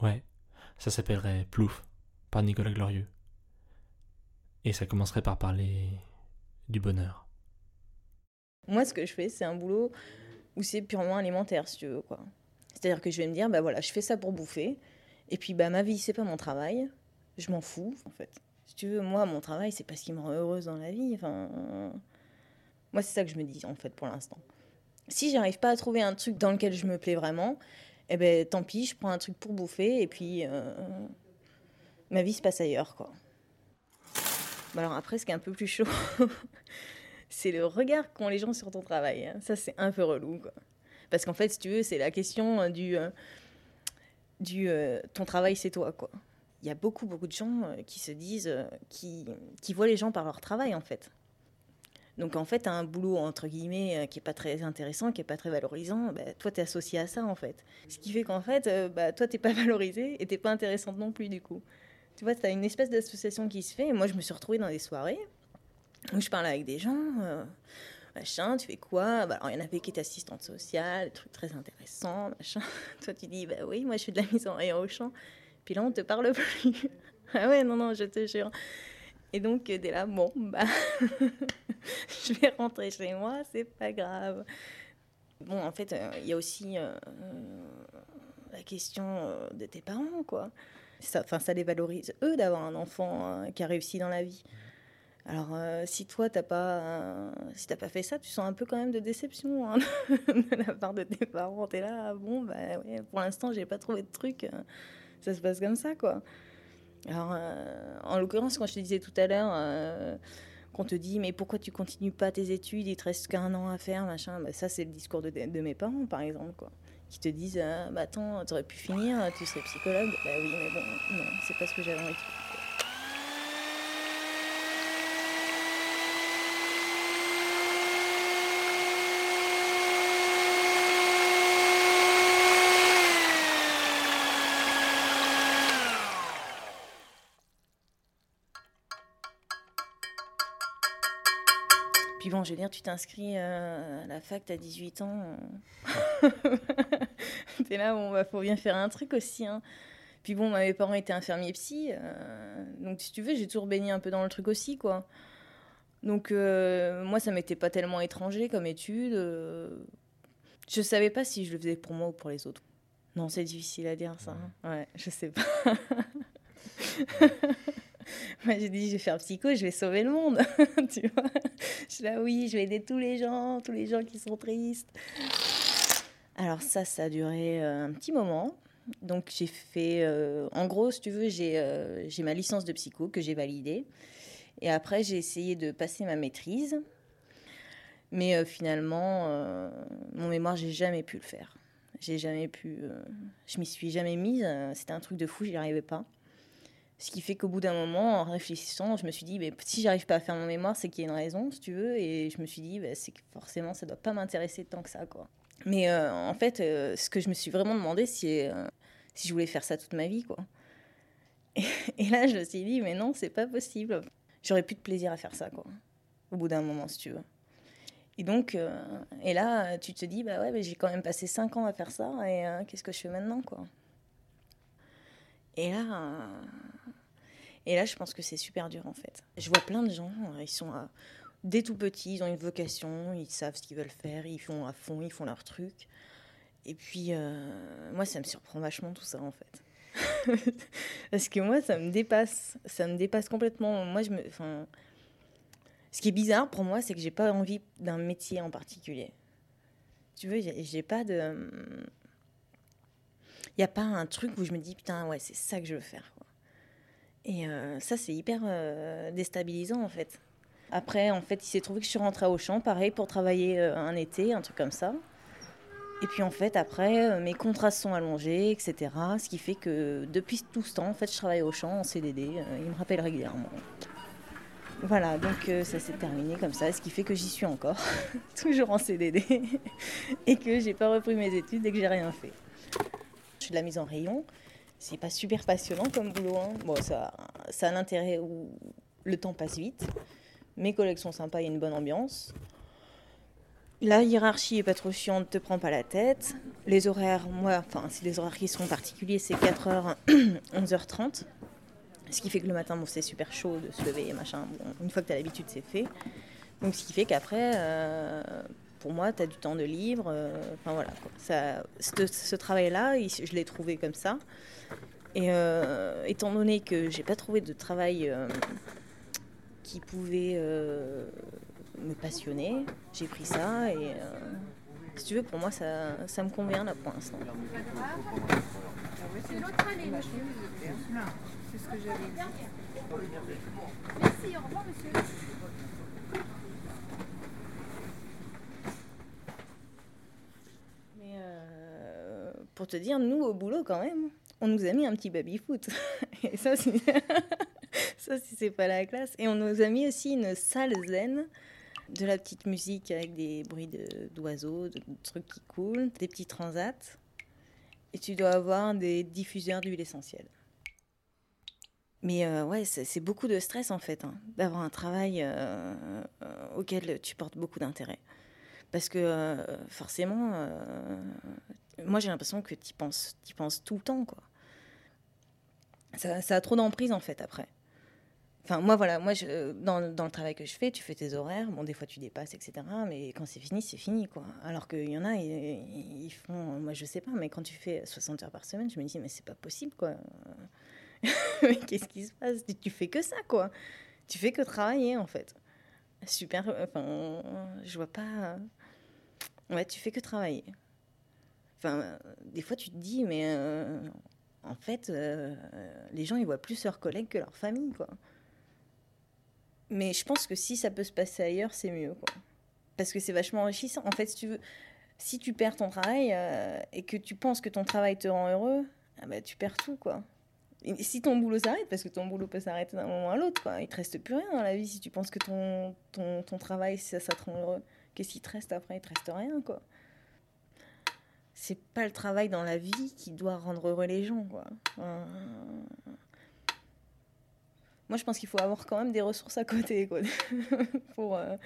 Ouais, ça s'appellerait Plouf par Nicolas Glorieux. Et ça commencerait par parler du bonheur. Moi, ce que je fais, c'est un boulot où c'est purement alimentaire, si tu veux, quoi. C'est-à-dire que je vais me dire, bah voilà, je fais ça pour bouffer. Et puis, bah ma vie, c'est pas mon travail. Je m'en fous, en fait. Si tu veux, moi, mon travail, c'est pas ce qui me rend heureuse dans la vie. Enfin, moi, c'est ça que je me dis, en fait, pour l'instant. Si j'arrive pas à trouver un truc dans lequel je me plais vraiment, eh ben, tant pis, je prends un truc pour bouffer et puis euh, ma vie se passe ailleurs, quoi. Alors après, ce qui est un peu plus chaud, c'est le regard qu'ont les gens sur ton travail. hein. Ça, c'est un peu relou, quoi. Parce qu'en fait, si tu veux, c'est la question euh, du, euh, ton travail, c'est toi, quoi. Il y a beaucoup, beaucoup de gens qui se disent, qui voient les gens par leur travail, en fait. Donc en fait, un boulot entre guillemets euh, qui est pas très intéressant, qui est pas très valorisant. Bah, toi, t'es associé à ça en fait. Ce qui fait qu'en fait, euh, bah, toi, t'es pas valorisé et t'es pas intéressante non plus du coup. Tu vois, t'as une espèce d'association qui se fait. Moi, je me suis retrouvée dans des soirées où je parlais avec des gens. euh, machin, tu fais quoi? Bah, Alors, il y en avait qui étaient assistantes sociales, des trucs très intéressants, machin. Toi, tu dis, bah oui, moi, je fais de la mise en rayon au champ. Puis là, on te parle plus. ah ouais, non, non, je te jure. Et donc, euh, t'es là, bon, bah, je vais rentrer chez moi, c'est pas grave. Bon, en fait, euh, il y a aussi euh, la question de tes parents, quoi. Ça, enfin, ça les valorise, eux, d'avoir un enfant euh, qui a réussi dans la vie. Alors, si toi, t'as pas, si pas fait ça, tu sens un peu quand même de déception hein, de la part de tes parents. T'es là, ah bon, bah ouais, pour l'instant, j'ai pas trouvé de truc. ça se passe comme ça, quoi. Alors, euh, en l'occurrence, quand je te disais tout à l'heure euh, qu'on te dit, mais pourquoi tu continues pas tes études, il te reste qu'un an à faire, machin, bah, ça, c'est le discours de, mes parents, par exemple, quoi. Qui te disent, euh, bah attends, t'aurais pu finir, tu serais psychologue. Bah oui, mais bon, non, c'est pas ce que j'avais envie de faire. Puis bon, je veux dire, tu t'inscris euh, à la fac, t'as 18 ans. T'es là, bon, bah, faut bien faire un truc aussi. Hein. Puis bon, bah, mes parents étaient infirmiers psy. euh, donc, si tu veux, j'ai toujours baigné un peu dans le truc aussi, quoi. Donc, euh, moi, ça m'était pas tellement étranger comme étude. euh, je savais pas si je le faisais pour moi ou pour les autres. Non, c'est difficile à dire ça. hein. Ouais, je sais pas. Moi, j'ai dit, je vais faire psycho, je vais sauver le monde. tu vois? Je suis là, oui, je vais aider tous les gens, tous les gens qui sont tristes. Alors, ça, ça a duré euh, un petit moment. Donc, j'ai fait. euh, en gros, si tu veux, j'ai euh, ma licence de psycho que j'ai validée. Et après, j'ai essayé de passer ma maîtrise. Mais euh, finalement, mon mémoire, j'ai jamais pu le faire. J'ai jamais pu. je m'y suis jamais mise. C'était un truc de fou, j'y arrivais pas. Ce qui fait qu'au bout d'un moment, en réfléchissant, je me suis dit, mais si j'arrive pas à faire mon mémoire, c'est qu'il y a une raison, si tu veux. Et je me suis dit, bah, c'est forcément, ça doit pas m'intéresser tant que ça, quoi. Mais euh, en fait, euh, ce que je me suis vraiment demandé, c'est euh, si je voulais faire ça toute ma vie, quoi. Et, là, je me suis dit, mais non, c'est pas possible. J'aurais plus de plaisir à faire ça, quoi. Au bout d'un moment, si tu veux. Et donc, et là, tu te dis, bah ouais, mais j'ai quand même passé 5 ans à faire ça, et qu'est-ce que je fais maintenant, quoi? Et là, euh, et là, je pense que c'est super dur, en fait. Je vois plein de gens, euh, ils sont à- dès tout petits, ils ont une vocation, ils savent ce qu'ils veulent faire, ils font à fond, ils font leur truc. Et puis, euh, moi, ça me surprend vachement tout ça, en fait. Parce que moi, ça me dépasse, ça me dépasse complètement. Moi, je me, enfin, ce qui est bizarre pour moi, c'est que j'ai pas envie d'un métier en particulier. Tu veux, j'ai pas de. N'y a pas un truc où je me dis, putain, ouais, c'est ça que je veux faire. Et euh, ça, c'est hyper euh, déstabilisant, en fait. Après, en fait, il s'est trouvé que je suis rentrée à Auchan, pareil, pour travailler euh, un été, un truc comme ça. Et puis, en fait, après, mes contrats sont allongés, etc. Ce qui fait que depuis tout ce temps, en fait, je travaille au champ en CDD. il me rappelle régulièrement. Voilà, donc ça s'est terminé comme ça, ce qui fait que j'y suis encore, toujours en CDD, et que j'ai pas repris mes études et que j'ai rien fait. De la mise en rayon, c'est pas super passionnant comme boulot. hein. Bon, ça, ça a l'intérêt où le temps passe vite, mes collègues sont sympas, il y a une bonne ambiance. La hiérarchie est pas trop chiante, te prends pas la tête. Les horaires, moi, enfin, si les horaires qui sont particuliers, c'est 4h, 11h30. Ce qui fait que le matin, bon, c'est super chaud de se lever et machin. Une fois que tu as l'habitude, c'est fait. Donc, ce qui fait qu'après, euh, pour moi, tu as du temps de libre. euh, Enfin, voilà. quoi. Ça, ce, travail-là, il- je l'ai trouvé comme ça. Et euh, étant donné que j'ai pas trouvé de travail euh, qui pouvait me passionner, j'ai pris ça. Et si tu veux, pour moi, ça, ça me convient là pour l'instant. C'est l'autre allée, monsieur. C'est ce que j'avais. Merci, au revoir, monsieur. Mais euh, te dire, nous, au boulot, quand même, on nous a mis un petit baby-foot. Et ça, c'est... ça, c'est pas la classe. Et on nous a mis aussi une salle zen, de la petite musique avec des bruits d'oiseaux, de, trucs qui coulent, des petits transats. Et tu dois avoir des diffuseurs d'huile essentielle. Mais euh, ouais, c'est beaucoup de stress en fait, hein, d'avoir un travail euh, euh, auquel tu portes beaucoup d'intérêt. Parce que euh, forcément, moi j'ai l'impression que tu penses, y penses tout le temps. quoi. Ça, a trop d'emprise en fait après. Enfin, moi voilà, moi dans, dans le travail que je fais, tu fais tes horaires, bon, des fois tu dépasses, etc. Mais quand c'est fini, c'est fini quoi. Alors qu'il y en a, ils, ils font, moi je sais pas, mais quand tu fais 60 heures par semaine, je me dis, mais c'est pas possible quoi. qu'est-ce qui se passe? Tu fais que ça quoi. Tu fais que travailler en fait. Super, enfin, je vois pas. Ouais, tu fais que travailler. Enfin, des fois, tu te dis, mais euh, en fait, euh, les gens, ils voient plus leurs collègues que leur famille, quoi. Mais je pense que si ça peut se passer ailleurs, c'est mieux, quoi. Parce que c'est vachement enrichissant. En fait, si tu veux, si tu perds ton travail euh, et que tu penses que ton travail te rend heureux, ah bah, tu perds tout, quoi. Et si ton boulot s'arrête, parce que ton boulot peut s'arrêter d'un moment à l'autre, quoi. Il te reste plus rien dans la vie si tu penses que ton, ton, ton travail, ça, ça te rend heureux. Qu'est-ce qui te reste après? Il te reste rien, quoi. C'est pas le travail dans la vie qui doit rendre heureux les gens, quoi. Moi, je pense qu'il faut avoir quand même des ressources à côté, quoi, pour, euh,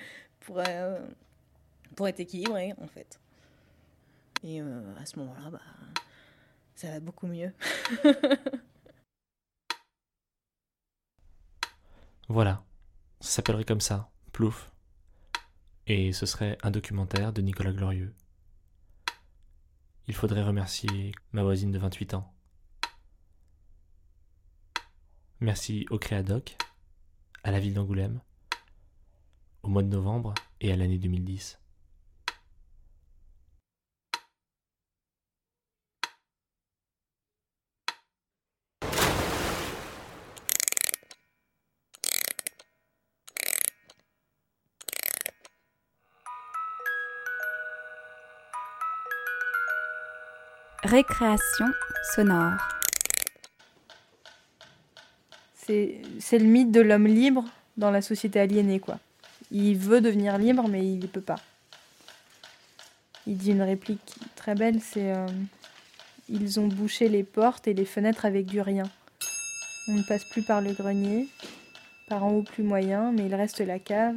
euh, pour être équilibré, en fait. Et euh, à ce moment-là, bah, ça va beaucoup mieux. Voilà, ça s'appellerait comme ça, Plouf. Et ce serait un documentaire de Nicolas Glorieux. Il faudrait remercier ma voisine de 28 ans. Merci au Créadoc, à la ville d'Angoulême, au mois de novembre et à l'année 2010. Récréation sonore. C'est le mythe de l'homme libre dans la société aliénée, quoi. Il veut devenir libre, mais il ne peut pas. Il dit une réplique très belle, c'est euh, Ils ont bouché les portes et les fenêtres avec du rien. On ne passe plus par le grenier, par en haut plus moyen, mais il reste la cave.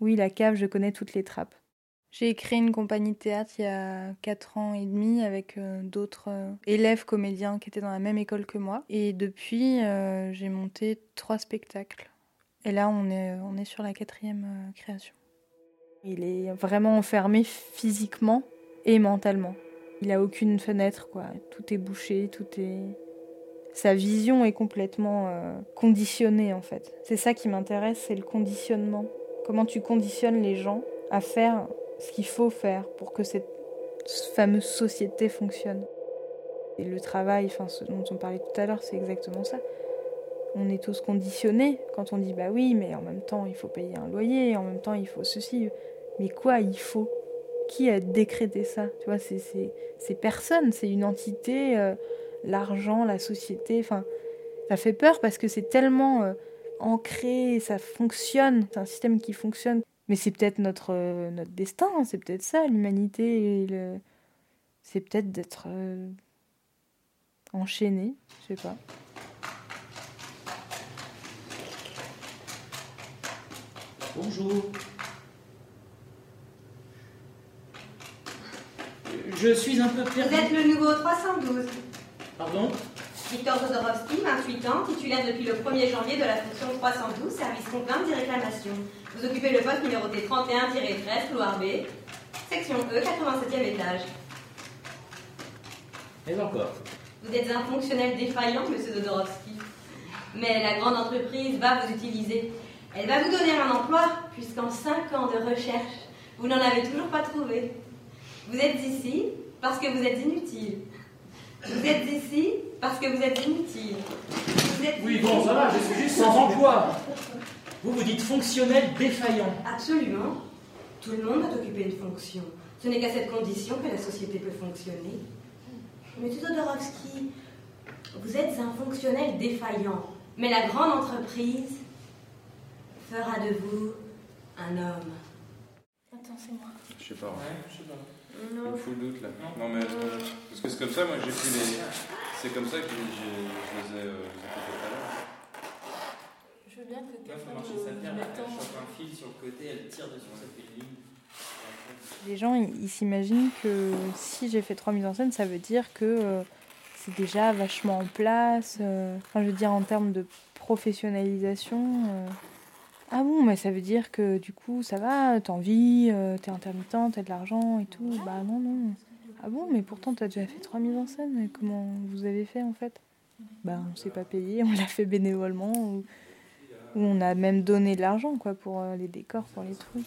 Oui, la cave, je connais toutes les trappes. J'ai créé une compagnie de théâtre il y a 4 ans et demi avec euh, d'autres euh, élèves comédiens qui étaient dans la même école que moi. Et depuis, euh, j'ai monté trois spectacles. Et là, on est, on est sur la quatrième création. Il est vraiment enfermé physiquement et mentalement. Il a aucune fenêtre, quoi. Tout est bouché, tout est. Sa vision est complètement conditionnée, en fait. C'est ça qui m'intéresse, c'est le conditionnement. Comment tu conditionnes les gens à faire ce qu'il faut faire pour que cette fameuse société fonctionne. Et le travail, enfin, ce dont on parlait tout à l'heure, c'est exactement ça. On est tous conditionnés quand on dit bah oui, mais en même temps il faut payer un loyer, en même temps il faut ceci. Mais quoi il faut? Qui a décrété ça? Tu vois, c'est personne, c'est une entité, euh, l'argent, la société. Enfin, ça fait peur parce que c'est tellement euh, ancré, ça fonctionne, c'est un système qui fonctionne. Mais c'est peut-être notre euh, notre destin, c'est peut-être ça l'humanité. et le- C'est peut-être d'être euh, enchaîné, je sais pas. Bonjour. Je suis un peu Vous perdu. êtes le nouveau 312. Pardon? Victor Todorovski, 28 ans, titulaire depuis le 1er janvier de la fonction 312, service complainte et réclamation. Vous occupez le poste numéroté 31-13, couloir B, section E, 87e étage. Et encore. Vous êtes un fonctionnel défaillant, monsieur Todorovski. Mais la grande entreprise va vous utiliser. Elle va vous donner un emploi, puisqu'en 5 ans de recherche, vous n'en avez toujours pas trouvé. Vous êtes ici parce que vous êtes inutile. Vous êtes ici parce que vous êtes inutile. Vous êtes Oui, bon, ça va, je suis juste sans emploi. Vous vous dites fonctionnel défaillant. Absolument. Tout le monde doit occuper une fonction. Ce n'est qu'à cette condition que la société peut fonctionner. Monsieur Todorovski, vous êtes un fonctionnel défaillant, mais la grande entreprise fera de vous un homme. Attends, c'est moi. Je sais pas. je sais pas. Me fous le doute là. Non, mais parce que c'est comme ça, moi j'ai pris les. C'est comme ça que je les ai, euh, je veux bien que pierre, elle chope un fil sur le côté, elle tire dessus, ça fait une ligne. Les gens, ils ils s'imaginent que si j'ai fait trois mises en scène, ça veut dire que euh, c'est déjà vachement en place. euh, Enfin, je veux dire, en termes de professionnalisation. euh, Ah bon, mais ça veut dire que du coup, ça va, t'en vis, euh, t'es intermittent, t'as de l'argent et tout. Bah non, non. Ah bon, mais pourtant, t'as déjà fait trois mises en scène. Comment vous avez fait en fait? Bah, on s'est pas payé, on l'a fait bénévolement. Ou, ou on a même donné de l'argent, quoi, pour euh, les décors, pour les trucs.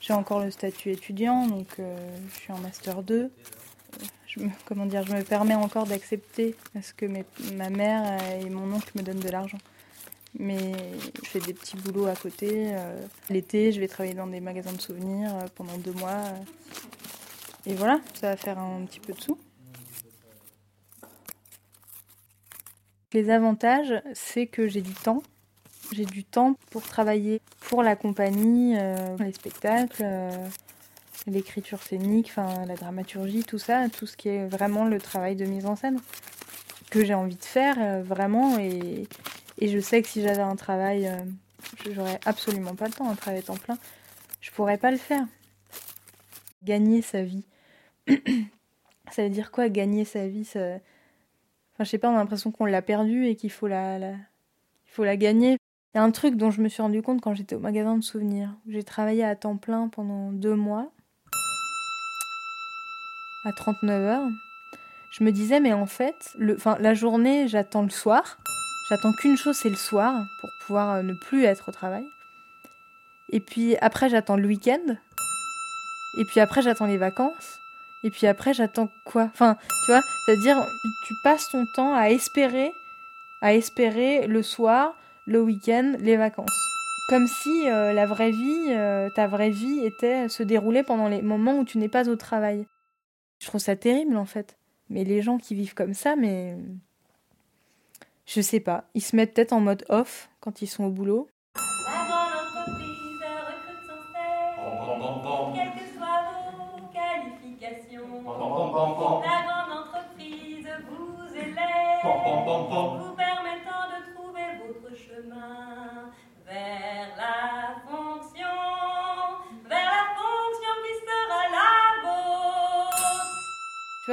J'ai encore le statut étudiant, donc euh, je suis en master 2. Je me, comment dire, je me permets encore d'accepter parce que ma mère et mon oncle me donnent de l'argent. Mais je fais des petits boulots à côté. euh, L'été, je vais travailler dans des magasins de souvenirs euh, pendant deux mois. euh. et voilà, ça va faire un petit peu de sous. Les avantages, c'est que j'ai du temps. J'ai du temps pour travailler pour la compagnie, euh, les spectacles, l'écriture scénique, enfin la dramaturgie, tout ça, tout ce qui est vraiment le travail de mise en scène que j'ai envie de faire euh, vraiment. Et, et je sais que si j'avais un travail, euh, j'aurais absolument pas le temps, un travail temps plein, je pourrais pas le faire. Gagner sa vie. ça veut dire quoi gagner sa vie ça... Enfin, je sais pas, on a l'impression qu'on l'a perdue et qu'il faut la, la- il faut la gagner. Il y a un truc dont je me suis rendu compte quand j'étais au magasin de souvenirs. J'ai travaillé à temps plein pendant deux mois, à 39 heures. Je me disais, mais en fait, la journée, j'attends le soir. J'attends qu'une chose, c'est le soir, pour pouvoir euh, ne plus être au travail. Et puis après, j'attends le week-end. Et puis après, j'attends les vacances. Et puis après, j'attends quoi? Enfin, tu vois, c'est-à-dire, tu passes ton temps à espérer, à espérer le soir, le week-end, les vacances. Comme si euh, la vraie vie, euh, ta vraie vie était se dérouler pendant les moments où tu n'es pas au travail. Je trouve ça terrible en fait. Mais les gens qui vivent comme ça, mais je sais pas, ils se mettent peut-être en mode off quand ils sont au boulot. La grande entreprise recrute sans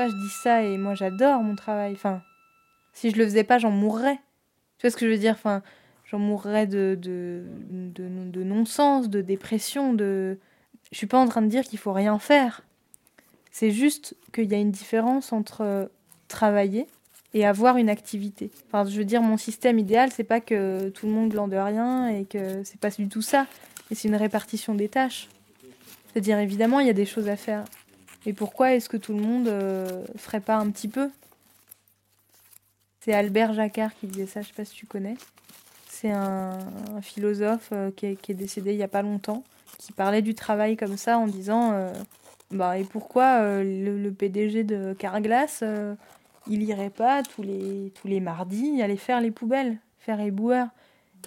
je dis ça et moi j'adore mon travail. Enfin, si je le faisais pas, j'en mourrais. Tu vois ce que je veux dire? Enfin, j'en mourrais de, de, de, non-sens, de dépression, de... Je suis pas en train de dire qu'il faut rien faire. C'est juste qu'il y a une différence entre euh, travailler et avoir une activité. Enfin, je veux dire, mon système idéal, c'est pas que tout le monde glande rien et que c'est pas du tout ça. Mais c'est une répartition des tâches. C'est-à-dire, évidemment, il y a des choses à faire. Et pourquoi est-ce que tout le monde euh, ferait pas un petit peu? C'est Albert Jacquard qui disait ça, je sais pas si tu connais. C'est un, philosophe euh, qui, est, décédé il y a pas longtemps, qui parlait du travail comme ça en disant euh, bah et pourquoi euh, le, PDG de Carglass il irait pas tous les tous les mardis aller faire les poubelles, faire les boueurs.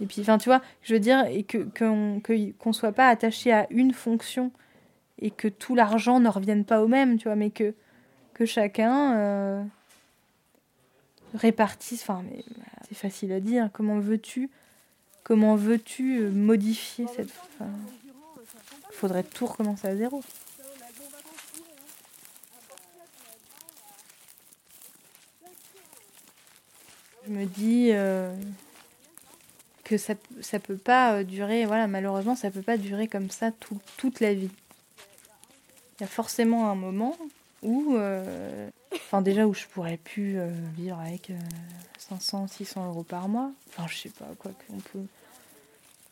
Et puis enfin tu vois, je veux dire que qu'on que- qu'on soit pas attaché à une fonction et que tout l'argent ne revienne pas au même, tu vois, mais que, chacun euh, répartisse. Enfin, mais bah, c'est facile à dire. Comment veux-tu, comment veux-tu euh, modifier cette. Enfin, faudrait tout recommencer à zéro. Je me dis euh, que ça, ça peut pas durer, voilà, malheureusement, ça peut pas durer comme ça tout- toute la vie. Il y a forcément un moment où, euh, enfin déjà où je pourrais plus euh, vivre avec euh, 500, 600 euros par mois. Enfin, je sais pas quoi qu'on peut,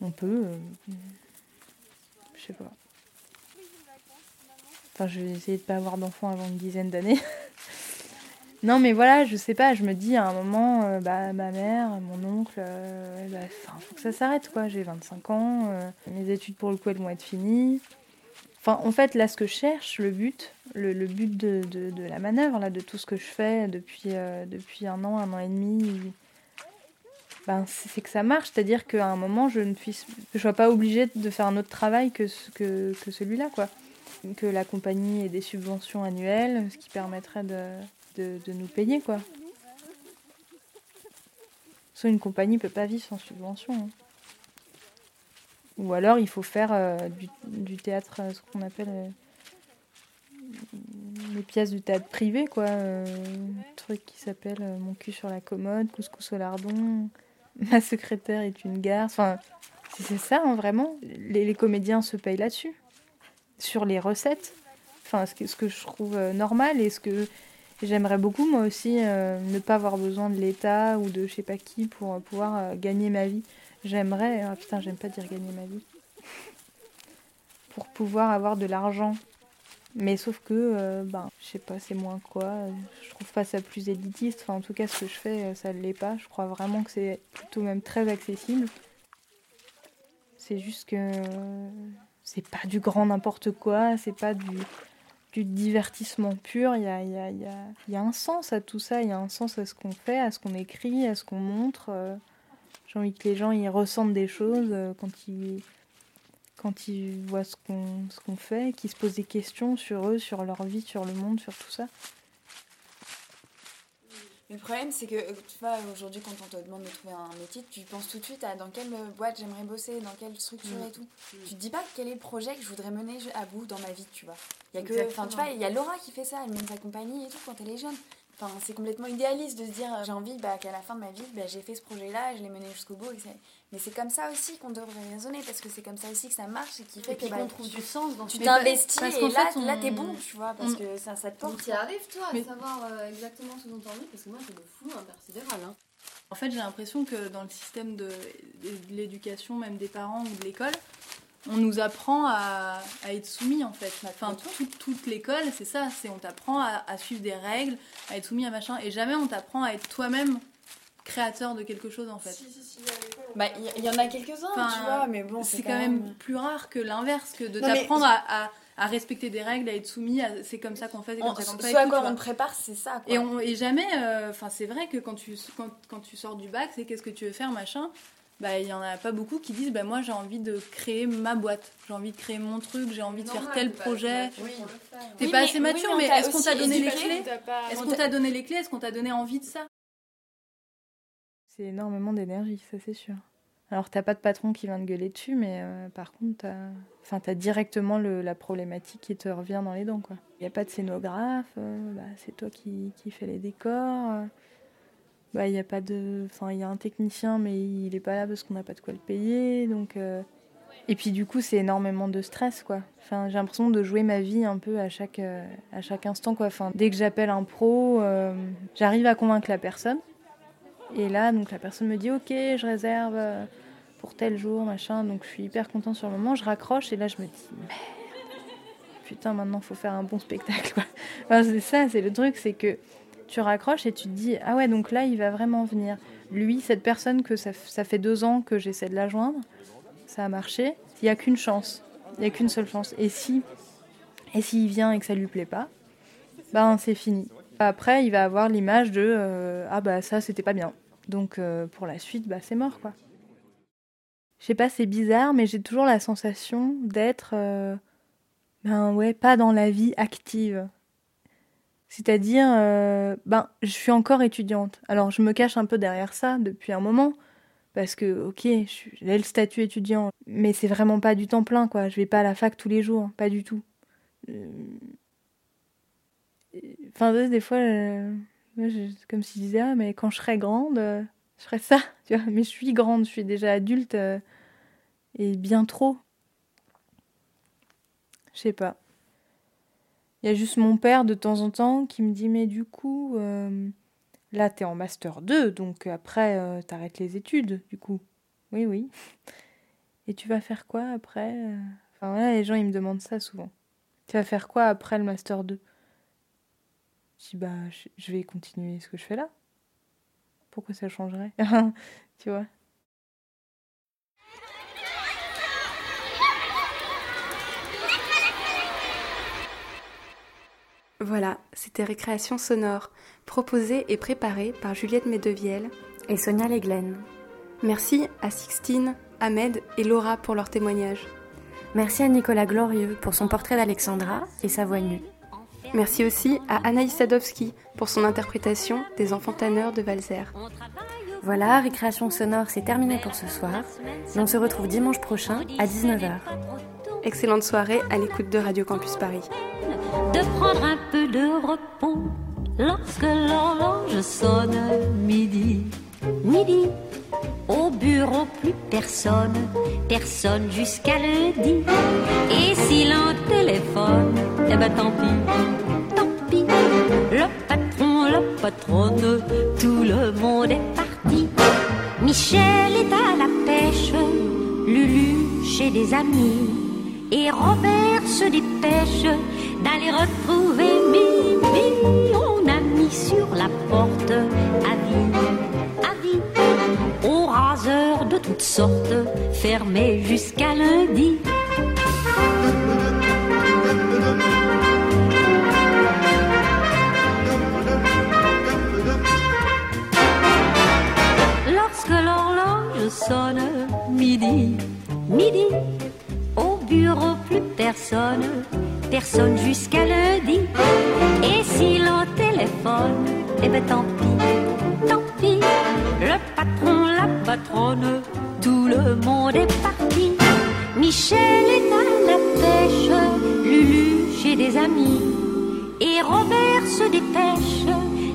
on peut, euh, je sais pas. Enfin, je vais essayer de pas avoir d'enfants avant une dizaine d'années. non, mais voilà, je sais pas. Je me dis à un moment, euh, bah ma mère, mon oncle, euh, bah, faut que ça s'arrête quoi. J'ai 25 ans, euh, mes études pour le coup elles vont être finies. En fait, là, ce que je cherche, le but, le, but de, la manœuvre, là, de tout ce que je fais depuis, euh, un an, un an et demi, ben, c'est que ça marche. C'est-à-dire qu'à un moment, je ne sois pas obligée de faire un autre travail que, ce- que, que celui-là, quoi. Que la compagnie ait des subventions annuelles, ce qui permettrait de, nous payer, quoi. Soit une compagnie peut pas vivre sans subvention. hein. Ou alors il faut faire euh, du, théâtre, euh, ce qu'on appelle euh, les pièces du théâtre privé, quoi. un truc qui s'appelle Mon cul sur la commode, Couscous au lardon, Ma secrétaire est une garce. Enfin, c'est ça, hein, vraiment. Les, comédiens se payent là-dessus, sur les recettes. Enfin, ce que, ce que je trouve normal et ce que j'aimerais beaucoup, moi aussi, ne pas avoir besoin de l'État ou de je sais pas qui pour pouvoir gagner ma vie. J'aimerais, ah putain, j'aime pas dire gagner ma vie, pour pouvoir avoir de l'argent. Mais sauf que, euh, ben, je sais pas, c'est moins quoi. Je trouve pas ça plus élitiste. Enfin, en tout cas, ce que je fais, euh, ça ne l'est pas. Je crois vraiment que c'est plutôt même très accessible. C'est juste que euh, c'est pas du grand n'importe quoi, c'est pas du, divertissement pur. Il y a, y, a, y, a, un sens à tout ça, il y a un sens à ce qu'on fait, à ce qu'on écrit, à ce qu'on montre. J'ai envie que les gens ils ressentent des choses euh, quand ils, quand ils voient ce qu'on ce qu'on fait, qu'ils se posent des questions sur eux, sur leur vie, sur le monde, sur tout ça. Le problème, c'est que euh, tu vois, aujourd'hui, quand on te demande de trouver un métier, tu penses tout de suite à dans quelle boîte j'aimerais bosser, dans quelle structure et tout. Tu te dis pas quel est le projet que je voudrais mener à bout dans ma vie, tu vois. Il y a que, enfin, tu vois, il y a Laura qui fait ça, elle mène sa compagnie et tout quand elle est jeune. Enfin, c'est complètement idéaliste de se dire euh, j'ai envie bah, qu'à la fin de ma vie, bah, j'ai fait ce projet-là, je l'ai mené jusqu'au bout. et Mais c'est comme ça aussi qu'on devrait raisonner parce que c'est comme ça aussi que ça marche et qui fait Et que bah, qu'on trouve du sens dans tu t'investis et là, on- là t'es bon, tu vois, parce Mm. que ça, ça te Mais porte. tu arrives, toi, à Mais- savoir euh, exactement ce dont t'as envie Parce que moi, j'ai le flou intersidéral. Hein. En fait, j'ai l'impression que dans le système de, de l'éducation, même des parents ou de l'école, on nous apprend à, à être soumis en fait. Enfin, toute, toute l'école, c'est ça, c'est on t'apprend à, à suivre des règles, à être soumis à machin, et jamais on t'apprend à être toi-même créateur de quelque chose en fait. Bah, il y, y en a quelques-uns, Enfin, tu vois, mais bon, c'est quand même plus rare que l'inverse, que de mais- t'apprendre à, à- à respecter des règles, à être soumis, à c'est comme ça qu'on fait, c'est On- comme ça qu'on fait. quoi on te prépare, c'est ça. Quoi. Et, on, et jamais, euh, enfin c'est vrai que quand tu, quand, quand tu sors du bac, c'est qu'est-ce que tu veux faire, machin. Bah, il y en a pas beaucoup qui disent bah moi j'ai envie de créer ma boîte, j'ai envie de créer mon truc, j'ai envie de faire tel projet. T'es Oui, pas mais- assez oui, mature, mais est-ce qu'on t'a donné les clés pas- Est-ce on qu'on t'a- donné les clés Est-ce qu'on t'a donné envie de ça C'est énormément d'énergie, ça c'est sûr. Alors t'as pas de patron qui vient te gueuler dessus, mais euh, par contre t'as, enfin t'as directement le, la problématique qui te revient dans les dents quoi. Il y a pas de scénographe, euh, bah, c'est toi qui, qui fais les décors. euh. Bah il y a pas de, enfin il y a un technicien mais il est pas là parce qu'on n'a pas de quoi le payer donc. euh, Et puis du coup c'est énormément de stress quoi. Enfin j'ai l'impression de jouer ma vie un peu à chaque euh, à chaque instant quoi. Enfin dès que j'appelle un pro, euh, j'arrive à convaincre la personne. Et là, donc la personne me dit ok, je réserve pour tel jour, machin. Donc je suis hyper contente sur le moment. Je raccroche et là je me dis putain, maintenant faut faire un bon spectacle. quoi. C'est ça, c'est le truc, c'est que tu raccroches et tu te dis ah ouais, donc là il va vraiment venir. Lui, cette personne que ça, fait deux ans que j'essaie de la joindre, ça a marché. Il n'y a qu'une chance, il n'y a qu'une seule chance. Et si, et s'il vient et que ça lui plaît pas, ben c'est fini. Après, il va avoir l'image de euh, ah bah ça c'était pas bien. Donc euh, pour la suite, bah c'est mort quoi. Je sais pas, c'est bizarre, mais j'ai toujours la sensation d'être euh, ben ouais pas dans la vie active. C'est-à-dire, euh, ben je suis encore étudiante. Alors je me cache un peu derrière ça depuis un moment parce que ok, j'ai le statut étudiant, mais c'est vraiment pas du temps plein quoi. Je vais pas à la fac tous les jours, pas du tout. Euh, Enfin, des fois, euh, comme si je disais, ah, mais quand je serai grande, je ferai ça, tu vois. Mais je suis grande, je suis déjà adulte et bien trop. Je sais pas. Il y a juste mon père de temps en temps qui me dit, mais du coup, euh, là, t'es en master 2, donc après, euh, t'arrêtes les études, du coup. Oui, oui. Et tu vas faire quoi après euh? Enfin, les gens, ils me demandent ça souvent. Tu vas faire quoi après le master 2 je dis, bah, je vais continuer ce que je fais là. Pourquoi ça changerait? Tu vois? Voilà, c'était Récréation sonore, proposée et préparée par Juliette Medevielle et Sonia Leglen. Merci à Sixtine, Ahmed et Laura pour leur témoignage. Merci à Nicolas Glorieux pour son portrait d'Alexandra et sa voix nue. Merci aussi à Anaïs Sadowski pour son interprétation des enfants tanneurs de Valzer. Voilà, Récréation sonore, c'est terminé pour ce soir. On se retrouve dimanche prochain à 19h. Excellente soirée à l'écoute de Radio Campus Paris. De prendre un peu de repos lorsque l'horloge sonne midi. Midi, au bureau plus personne, personne jusqu'à lundi. Et si l'un téléphone, eh ben tant pis, tant pis. Le patron, la patronne, tout le monde est parti. Michel est à la pêche, Lulu chez des amis. Et Robert se dépêche d'aller retrouver Mimi. On a mis sur la porte avis, avis, au raseur de toutes sortes, fermé jusqu'à lundi. Lorsque l'horloge sonne midi, midi, au bureau plus personne, personne jusqu'à lundi. Et si l'on téléphone, eh ben tant pis, tant pis. Le patron, la patronne, tout le monde est parti. Michel est à la pêche, Lulu chez des amis. Et Robert se dépêche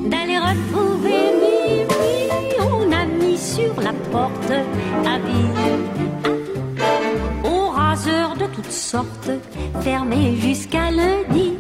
d'aller retrouver Mimi. On a mis sur la porte de toutes sortes, fermé jusqu'à lundi.